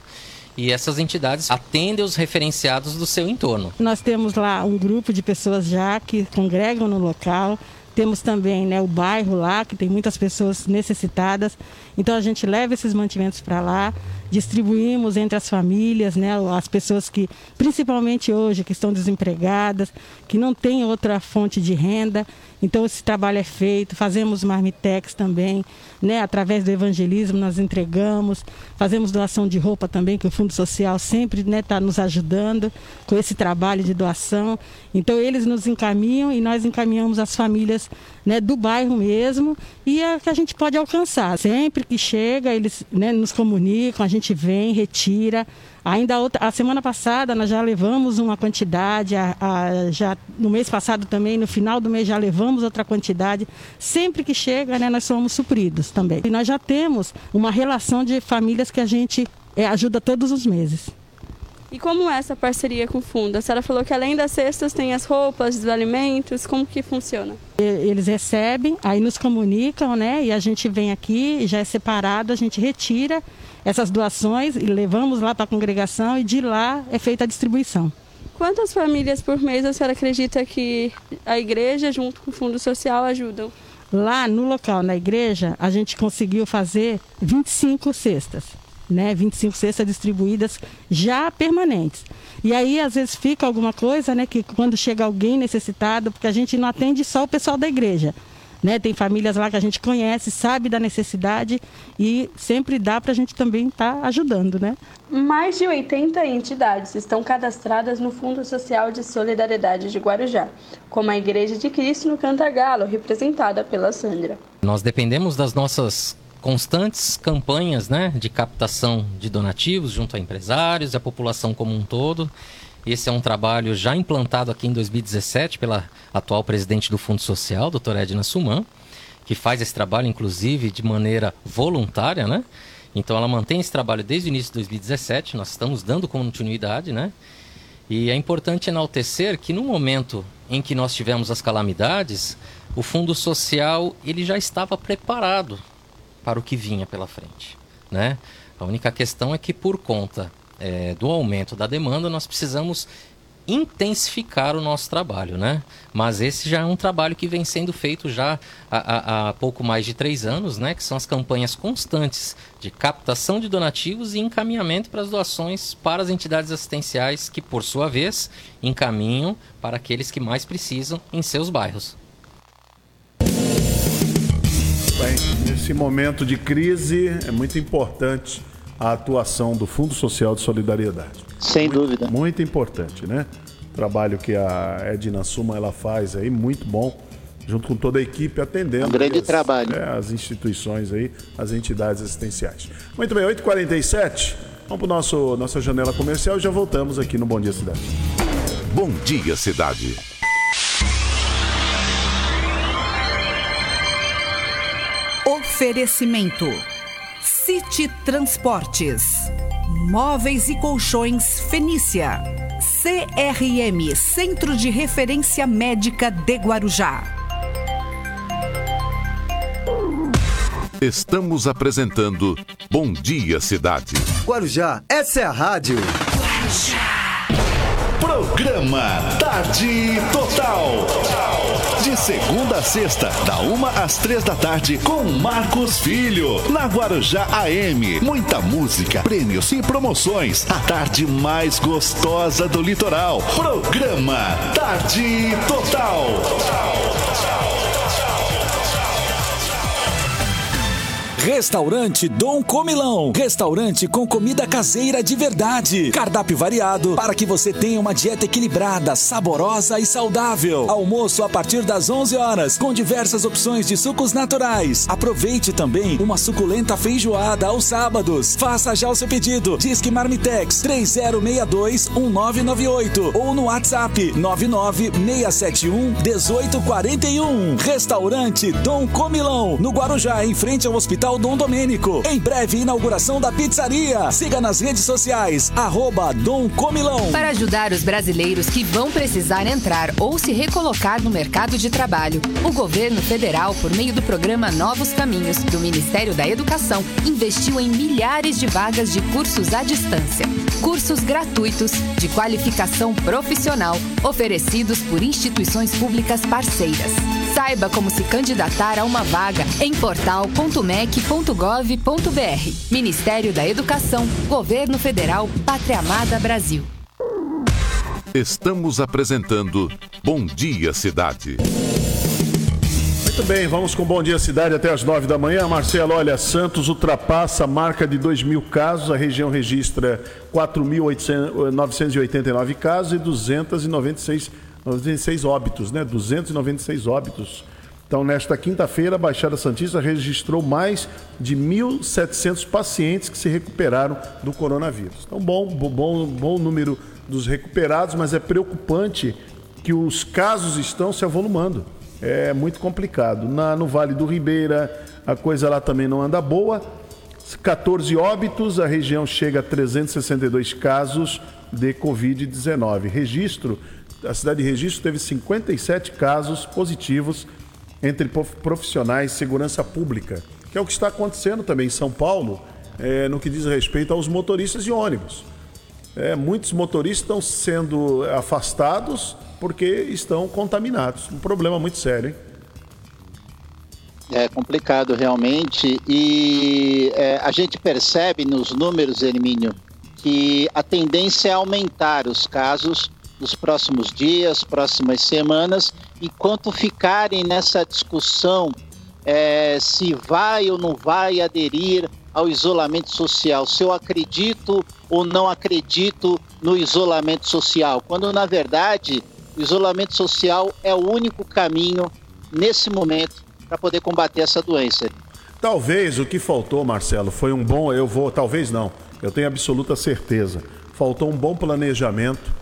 e essas entidades atendem os referenciados do seu entorno. Nós temos lá um grupo de pessoas já que congregam no local, temos também né, o bairro lá, que tem muitas pessoas necessitadas. Então a gente leva esses mantimentos para lá, distribuímos entre as famílias, né, as pessoas que, principalmente hoje, que estão desempregadas, que não têm outra fonte de renda. Então esse trabalho é feito, fazemos marmitex também, né, através do evangelismo nós entregamos, fazemos doação de roupa também, que o Fundo Social sempre está né, tá nos ajudando com esse trabalho de doação. Então eles nos encaminham e nós encaminhamos as famílias né, do bairro mesmo e é que a gente pode alcançar. Sempre que chega, eles né, nos comunicam, a gente vem, retira. Ainda outra, a semana passada nós já levamos uma quantidade, a, a, já no mês passado também, no final do mês já levamos outra quantidade. Sempre que chega, né, nós somos supridos também. E nós já temos uma relação de famílias que a gente é, ajuda todos os meses. E como é essa parceria com o fundo? A senhora falou que além das cestas tem as roupas, os alimentos, como que funciona? Eles recebem, aí nos comunicam, né? E a gente vem aqui, já é separado, a gente retira essas doações e levamos lá para a congregação e de lá é feita a distribuição. Quantas famílias por mês a senhora acredita que a igreja, junto com o Fundo Social, ajudam? Lá no local, na igreja, a gente conseguiu fazer 25 cestas né, 25 cestas distribuídas já permanentes. E aí, às vezes, fica alguma coisa, né, que quando chega alguém necessitado, porque a gente não atende só o pessoal da igreja. Né? Tem famílias lá que a gente conhece, sabe da necessidade e sempre dá para a gente também estar tá ajudando, né? Mais de 80 entidades estão cadastradas no Fundo Social de Solidariedade de Guarujá, como a Igreja de Cristo no Cantagalo, representada pela Sandra. Nós dependemos das nossas constantes campanhas né, de captação de donativos junto a empresários e a população como um todo. Esse é um trabalho já implantado aqui em 2017 pela atual presidente do Fundo Social, doutora Edna Suman, que faz esse trabalho, inclusive, de maneira voluntária, né? Então ela mantém esse trabalho desde o início de 2017, nós estamos dando continuidade, né? E é importante enaltecer que no momento em que nós tivemos as calamidades, o Fundo Social ele já estava preparado para o que vinha pela frente. Né? A única questão é que, por conta é, do aumento da demanda, nós precisamos intensificar o nosso trabalho, né? Mas esse já é um trabalho que vem sendo feito já há, há, há, pouco mais de três anos, né? Que são as campanhas constantes de captação de donativos e encaminhamento para as doações para as entidades assistenciais que, por sua vez, encaminham para aqueles que mais precisam em seus bairros. Bem, nesse momento de crise é muito importante a atuação do Fundo Social de Solidariedade. Sem muito, dúvida. Muito importante, né? O trabalho que a Edna Suma ela faz aí, muito bom, junto com toda a equipe atendendo. Um grande as, trabalho. É, as instituições aí, as entidades assistenciais. Muito bem, 8h47, vamos para nosso nossa janela comercial e já voltamos aqui no Bom Dia Cidade. Bom Dia Cidade. Oferecimento: City Transportes, Móveis e Colchões Fenícia, CRM Centro de Referência Médica de Guarujá. Estamos apresentando Bom Dia Cidade. Guarujá, essa é a rádio. Guarujá. Programa Tarde Total. De segunda a sexta, da uma às três da tarde, com Marcos Filho. Na Guarujá AM. Muita música, prêmios e promoções. A tarde mais gostosa do litoral. Programa Tarde Total. Restaurante Dom Comilão. Restaurante com comida caseira de verdade. Cardápio variado para que você tenha uma dieta equilibrada, saborosa e saudável. Almoço a partir das 11 horas, com diversas opções de sucos naturais. Aproveite também uma suculenta feijoada aos sábados. Faça já o seu pedido. Disque Marmitex 3062 1998 ou no WhatsApp 99671 1841. Restaurante Dom Comilão, no Guarujá, em frente ao Hospital Dom Domênico. Em breve, inauguração da pizzaria. Siga nas redes sociais, arroba Dom Comilão. Para ajudar os brasileiros que vão precisar entrar ou se recolocar no mercado de trabalho, o governo federal, por meio do programa Novos Caminhos do Ministério da Educação, investiu em milhares de vagas de cursos à distância. Cursos gratuitos de qualificação profissional oferecidos por instituições públicas parceiras. Saiba como se candidatar a uma vaga em portal.mec.gov.br. Ministério da Educação, Governo Federal, Pátria Amada Brasil. Estamos apresentando Bom Dia Cidade. Muito bem, vamos com Bom Dia Cidade até as nove da manhã. Marcelo, olha, Santos ultrapassa a marca de 2 mil casos, a região registra 4.989 casos e 296 96 óbitos, né? 296 óbitos. Então, nesta quinta-feira, a Baixada Santista registrou mais de 1.700 pacientes que se recuperaram do coronavírus. Então, bom, bom, bom número dos recuperados, mas é preocupante que os casos estão se avolumando. É muito complicado. Na, no Vale do Ribeira, a coisa lá também não anda boa. 14 óbitos, a região chega a 362 casos de Covid-19. Registro a cidade de Registro teve 57 casos positivos entre profissionais de segurança pública, que é o que está acontecendo também em São Paulo, é, no que diz respeito aos motoristas de ônibus. É, muitos motoristas estão sendo afastados porque estão contaminados. Um problema muito sério, hein? É complicado realmente e é, a gente percebe nos números, Hermínio, que a tendência é aumentar os casos nos próximos dias, próximas semanas, enquanto ficarem nessa discussão é, se vai ou não vai aderir ao isolamento social, se eu acredito ou não acredito no isolamento social, quando na verdade o isolamento social é o único caminho nesse momento para poder combater essa doença. Talvez o que faltou, Marcelo, foi um bom, eu vou, talvez não, eu tenho absoluta certeza, faltou um bom planejamento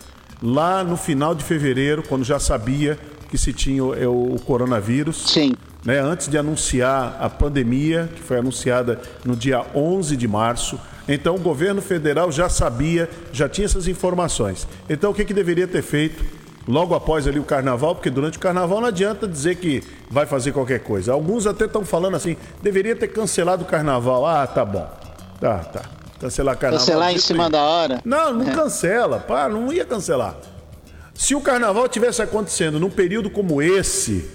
lá no final de fevereiro, quando já sabia que se tinha o, o coronavírus. Sim. Né, antes de anunciar a pandemia, que foi anunciada no dia 11 de março. Então, o governo federal já sabia, já tinha essas informações. Então, o que, que deveria ter feito logo após ali o carnaval? Porque durante o carnaval não adianta dizer que vai fazer qualquer coisa. Alguns até estão falando assim, deveria ter cancelado o carnaval. Ah, tá bom. Tá, tá. Cancelar carnaval. Cancelar em cima da hora? Não, não é. cancela. Pá, não ia cancelar. Se o carnaval tivesse acontecendo num período como esse,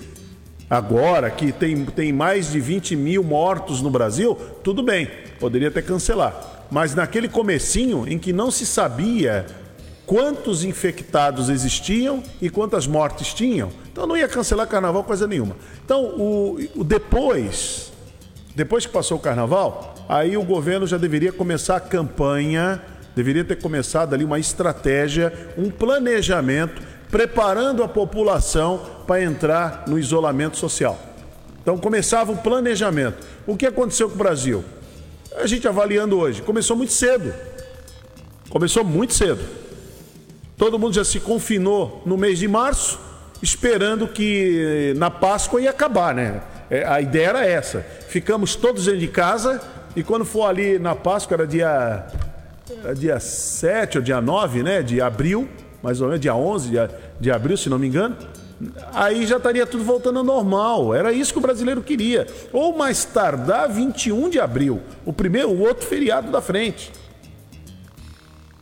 agora, que tem, tem mais de 20 mil mortos no Brasil, tudo bem, poderia até cancelar. Mas naquele comecinho em que não se sabia quantos infectados existiam e quantas mortes tinham, então não ia cancelar carnaval coisa nenhuma. Então, o, o depois, depois que passou o carnaval, aí o governo já deveria começar a campanha, deveria ter começado ali uma estratégia, um planejamento, preparando a população para entrar no isolamento social. Então começava o planejamento. O que aconteceu com o Brasil? A gente avaliando hoje, começou muito cedo. Começou muito cedo. Todo mundo já se confinou no mês de março, esperando que na Páscoa ia acabar, né? É, a ideia era essa. Ficamos todos dentro de casa e quando for ali na Páscoa, era dia, dia 7 ou dia 9 né, de abril, mais ou menos, dia 11 de, de abril, se não me engano, aí já estaria tudo voltando ao normal. Era isso que o brasileiro queria. Ou mais tardar 21 de abril, o primeiro, o outro feriado da frente.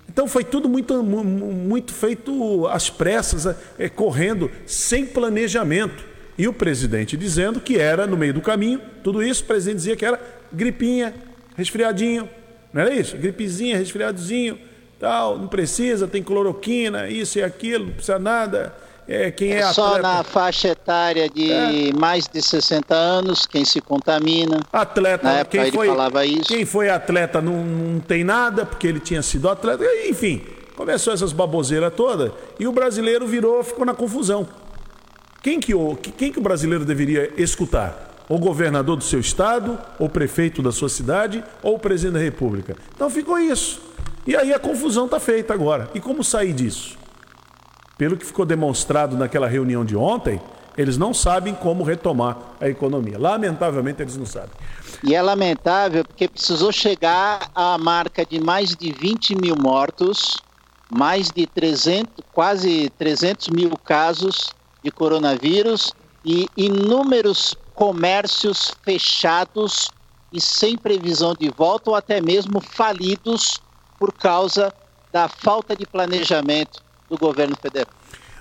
Então foi tudo muito, mu- mu- muito feito às pressas, é, correndo, sem planejamento. E o presidente dizendo que era no meio do caminho, tudo isso, o presidente dizia que era gripinha, resfriadinho, não era isso? Gripezinha, resfriadozinho, tal, não precisa, tem cloroquina, isso e aquilo, não precisa nada. É, quem é, É só atleta- na faixa etária de mais de 60 anos, quem se contamina. Atleta, Na época quem foi, falava isso. Quem foi atleta não, não tem nada, porque ele tinha sido atleta. Enfim, começou essas baboseiras todas e o brasileiro virou, ficou na confusão. Quem que, quem que o brasileiro deveria escutar? O governador do seu estado, o prefeito da sua cidade ou o presidente da república? Então ficou isso. E aí a confusão está feita agora. E como sair disso? Pelo que ficou demonstrado naquela reunião de ontem, eles não sabem como retomar a economia. Lamentavelmente, eles não sabem. E é lamentável porque precisou chegar à marca de mais de 20 mil mortos, mais de 300, quase 300 mil casos de coronavírus e inúmeros comércios fechados e sem previsão de volta ou até mesmo falidos por causa da falta de planejamento do governo federal.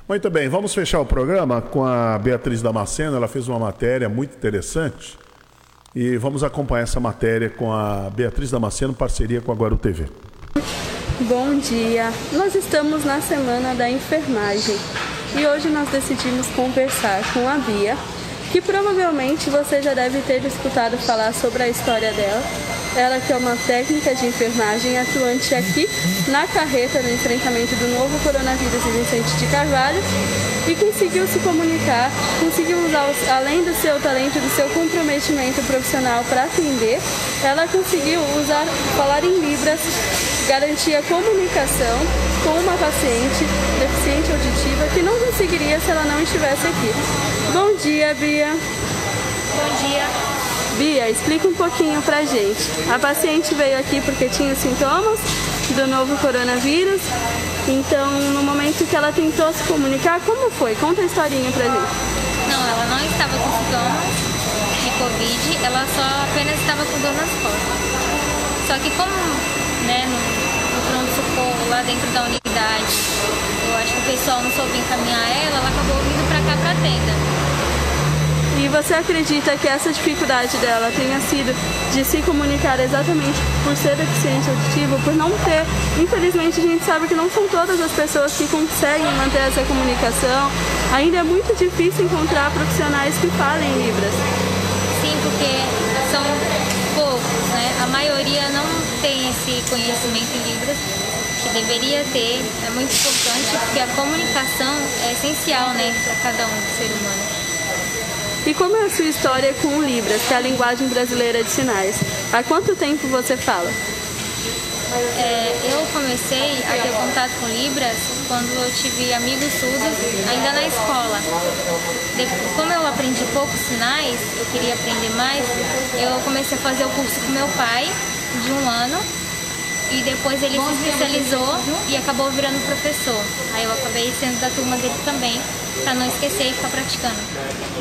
Muito bem, vamos fechar o programa com a Beatriz Damasceno. Ela fez uma matéria muito interessante e vamos acompanhar essa matéria com a Beatriz Damasceno, parceria com a Guaru TV. Bom dia! Nós estamos na semana da enfermagem e hoje nós decidimos conversar com a Bia, que provavelmente você já deve ter escutado falar sobre a história dela. Ela que é uma técnica de enfermagem atuante aqui na carreta no enfrentamento do novo coronavírus em Vicente de Carvalho e conseguiu se comunicar, conseguiu usar, os- além do seu talento, do seu comprometimento profissional para atender, ela conseguiu usar, falar em Libras, garantir a comunicação com uma paciente deficiente auditiva que não conseguiria se ela não estivesse aqui. Bom dia, Bia. Bom dia. Bia, explica um pouquinho pra gente. A paciente veio aqui porque tinha sintomas do novo coronavírus. Então, no momento que ela tentou se comunicar, como foi? Conta a historinha pra gente. Não, ela não estava com sintomas de Covid, ela só apenas estava com dor nas costas. Só que como, né, no, lá dentro da unidade, eu acho que o pessoal não soube encaminhar ela, ela acabou vindo pra cá pra tenda. E você acredita que essa dificuldade dela tenha sido de se comunicar exatamente por ser deficiente auditivo, por não ter, infelizmente a gente sabe que não são todas as pessoas que conseguem manter essa comunicação. Ainda é muito difícil encontrar profissionais que falem Libras. Sim, porque são poucos, né? A maioria não tem esse conhecimento em Libras, deveria ter. É muito importante, porque a comunicação é essencial, né, para cada um ser humano. E como é a sua história com o Libras, que é a linguagem brasileira de sinais? Há quanto tempo você fala? É, eu comecei a ter contato com Libras quando eu tive amigos surdos ainda na escola. Como eu aprendi poucos sinais, eu queria aprender mais, eu comecei a fazer o curso com meu pai de um ano e depois ele se especializou e acabou virando professor. Aí eu acabei sendo da turma dele também, para não esquecer e ficar praticando.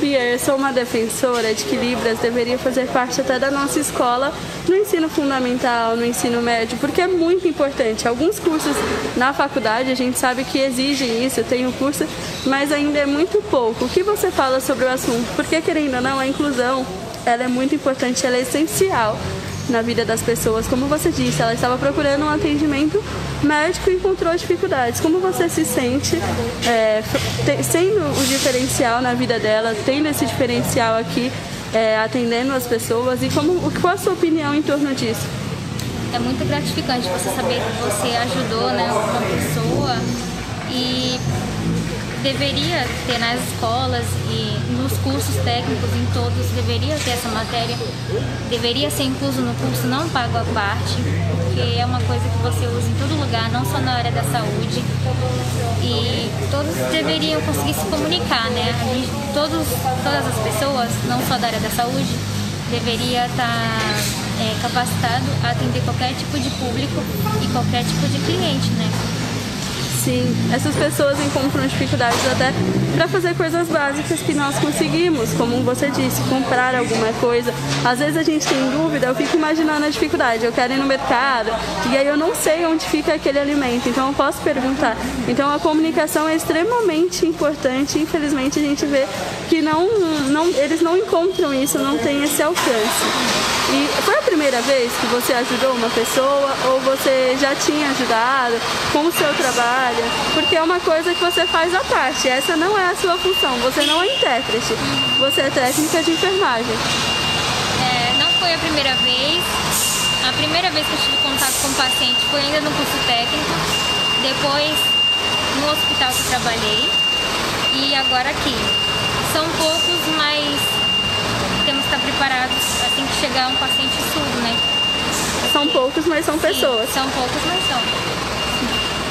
Bia, eu sou uma defensora de que Libras deveria fazer parte até da nossa escola no ensino fundamental, no ensino médio, porque é muito importante. Alguns cursos na faculdade a gente sabe que exigem isso, tem o curso, mas ainda é muito pouco. O que você fala sobre o assunto? Porque querendo ou não, a inclusão ela é muito importante, ela é essencial na vida das pessoas. Como você disse, ela estava procurando um atendimento médico e encontrou dificuldades. Como você se sente é, sendo o diferencial na vida dela, tendo esse diferencial aqui, é, atendendo as pessoas e como, qual a sua opinião em torno disso? É muito gratificante você saber que você ajudou né, uma pessoa e deveria ter nas escolas e nos cursos técnicos, em todos, deveria ter essa matéria, deveria ser incluso no curso não pago à parte, porque é uma coisa que você usa em todo lugar, não só na área da saúde. E todos deveriam conseguir se comunicar, né? Gente, todos, todas as pessoas, não só da área da saúde, deveria estar é, capacitado a atender qualquer tipo de público e qualquer tipo de cliente, né? Sim, essas pessoas encontram dificuldades até para fazer coisas básicas que nós conseguimos, como você disse, comprar alguma coisa. Às vezes a gente tem dúvida, eu fico imaginando a dificuldade. Eu quero ir no mercado e aí eu não sei onde fica aquele alimento, então eu posso perguntar. Então a comunicação é extremamente importante. Infelizmente a gente vê que não, não, eles não encontram isso, não tem esse alcance. E foi a primeira vez que você ajudou uma pessoa ou você já tinha ajudado com o seu trabalho? Porque é uma coisa que você faz à parte. Essa não é a sua função. Você não é intérprete. Você é técnica de enfermagem. É, não foi a primeira vez. A primeira vez que eu tive contato com o paciente foi ainda no curso técnico. Depois no hospital que eu trabalhei. E agora aqui. São poucos, mas temos que estar preparados chegar um paciente surdo, né? São poucos, mas são Sim, pessoas. São poucos, mas são.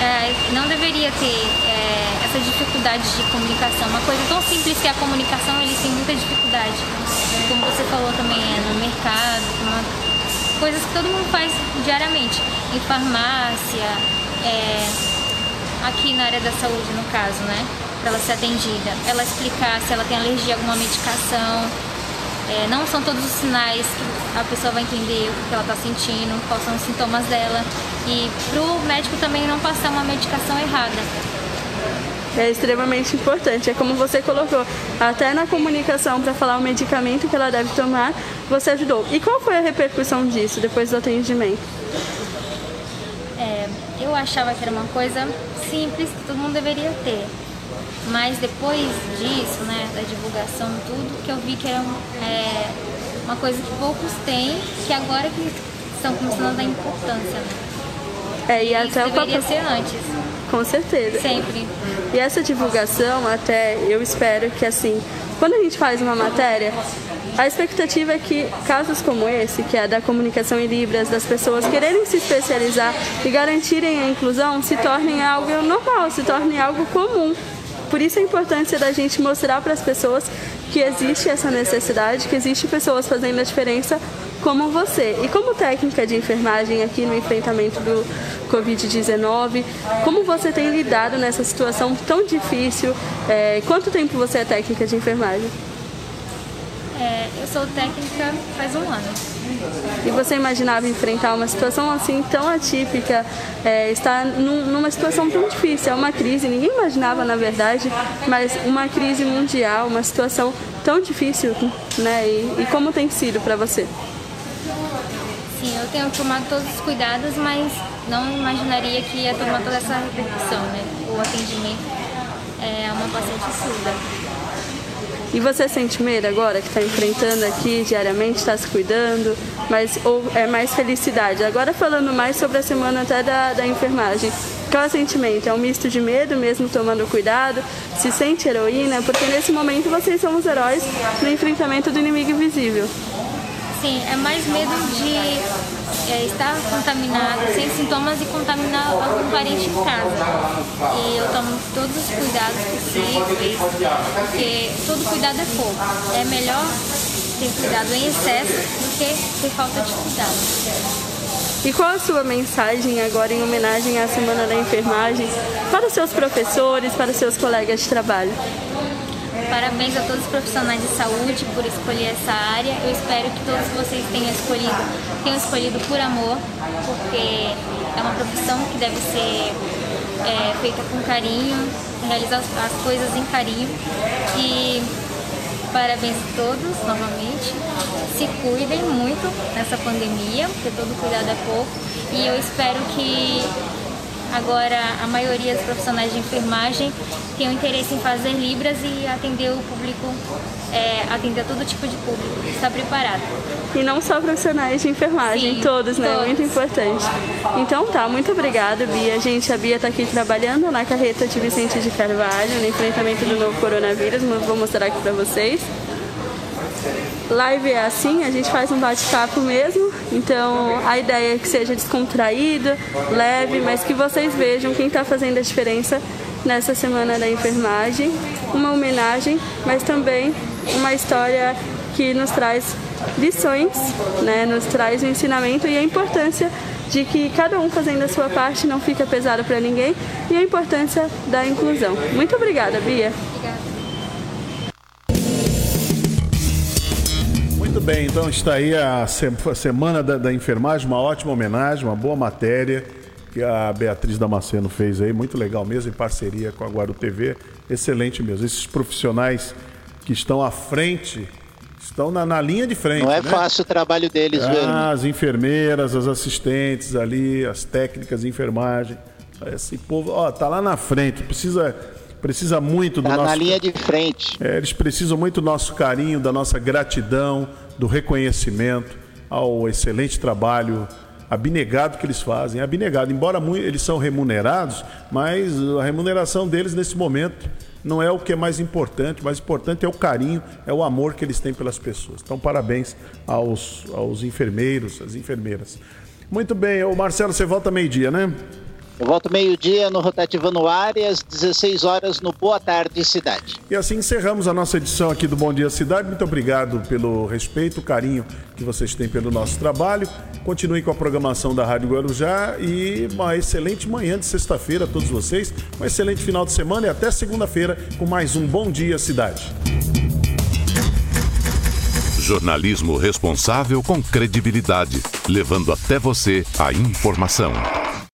É, não deveria ter é, essa dificuldade de comunicação. Uma coisa tão simples que é a comunicação, eles têm muita dificuldade. Como você falou também, é no mercado, uma, coisas que todo mundo faz diariamente. Em farmácia, é, aqui na área da saúde, no caso, né? Para ela ser atendida. Ela explicar se ela tem alergia a alguma medicação. É, não são todos os sinais que a pessoa vai entender o que ela está sentindo, quais são os sintomas dela. E para o médico também não passar uma medicação errada. É extremamente importante. É como você colocou, até na comunicação para falar o medicamento que ela deve tomar, você ajudou. E qual foi a repercussão disso depois do atendimento? É, eu achava que era uma coisa simples que todo mundo deveria ter. Mas depois disso, né, da divulgação, tudo, que eu vi que era é, uma coisa que poucos têm, que agora que estão começando a dar importância. Né? É, e até Isso o papel- ser antes. Com certeza. Sempre. E essa divulgação, até eu espero que assim, quando a gente faz uma matéria, a expectativa é que casos como esse, que é da comunicação em Libras, das pessoas quererem se especializar e garantirem a inclusão, se tornem algo normal, se tornem algo comum. Por isso a importância da gente mostrar para as pessoas que existe essa necessidade, que existe pessoas fazendo a diferença como você. E como técnica de enfermagem aqui no enfrentamento do Covid-19, como você tem lidado nessa situação tão difícil? É, quanto tempo você é técnica de enfermagem? É, eu sou técnica faz um ano. E você imaginava enfrentar uma situação assim tão atípica, é, estar num- numa situação tão difícil, é uma crise, ninguém imaginava na verdade, mas uma crise mundial, uma situação tão difícil, né? E, e como tem sido para você? Sim, eu tenho tomado todos os cuidados, mas não imaginaria que ia tomar toda essa repercussão, né? O atendimento é uma paciente surda. E você sente medo agora que está enfrentando aqui diariamente, está se cuidando, mas ou é mais felicidade? Agora falando mais sobre a semana até da, da enfermagem. Qual é o sentimento? É um misto de medo, mesmo tomando cuidado? Se sente heroína? Porque nesse momento vocês são os heróis no enfrentamento do inimigo invisível. Sim, é mais medo de é, estar contaminado, sem sintomas e contaminar algum parente em casa. E eu tomo todos os cuidados possíveis, porque todo cuidado é pouco. É melhor ter cuidado em excesso do que ter falta de cuidado. E qual a sua mensagem agora em homenagem à Semana da Enfermagem para os seus professores, para os seus colegas de trabalho? Parabéns a todos os profissionais de saúde por escolher essa área. Eu espero que todos vocês tenham escolhido, tenham escolhido por amor, porque é uma profissão que deve ser é, feita com carinho, realizar as, as coisas em carinho. E parabéns a todos novamente. Se cuidem muito nessa pandemia, porque todo cuidado é pouco. E eu espero que Agora, a maioria dos profissionais de enfermagem tem o interesse em fazer libras e atender o público, é, atender todo tipo de público, está preparado. E não só profissionais de enfermagem, Sim, todos, né? todos. Muito importante. Então tá, muito obrigada, Bia. Gente, a Bia tá aqui trabalhando na carreta de Vicente de Carvalho, no enfrentamento do novo coronavírus. mas Vou mostrar aqui pra vocês. Live é assim, a gente faz um bate-papo mesmo, então a ideia é que seja descontraído, leve, mas que vocês vejam quem está fazendo a diferença nessa semana da enfermagem, uma homenagem, mas também uma história que nos traz lições, né, nos traz o ensinamento e a importância de que cada um fazendo a sua parte não fica pesado para ninguém e a importância da inclusão. Muito obrigada, Bia. Muito bem, então está aí a Semana da, da Enfermagem, uma ótima homenagem, uma boa matéria que a Beatriz Damasceno fez aí, muito legal mesmo, em parceria com a Guardo TV, excelente mesmo. Esses profissionais que estão à frente, estão na, na linha de frente. Não é né? fácil o trabalho deles, ah, As enfermeiras, as assistentes ali, as técnicas de enfermagem. Esse povo, ó, tá lá na frente, precisa precisa muito do tá nosso na linha de frente. É, eles precisam muito do nosso carinho, da nossa gratidão, do reconhecimento ao excelente trabalho abnegado que eles fazem. Abnegado, embora muito, eles são remunerados, mas a remuneração deles nesse momento não é o que é mais importante. O mais importante é o carinho, é o amor que eles têm pelas pessoas. Então, parabéns aos, aos enfermeiros, às enfermeiras. Muito bem, o Marcelo, você volta meio-dia, né? Eu volto meio-dia no Rotativando Ar e às 16 horas no Boa Tarde Cidade. E assim encerramos a nossa edição aqui do Bom Dia Cidade. Muito obrigado pelo respeito, o carinho que vocês têm pelo nosso trabalho. Continue com a programação da Rádio Guarujá e uma excelente manhã de sexta-feira a todos vocês. Um excelente final de semana e até segunda-feira com mais um Bom Dia Cidade. Jornalismo responsável com credibilidade, levando até você a informação.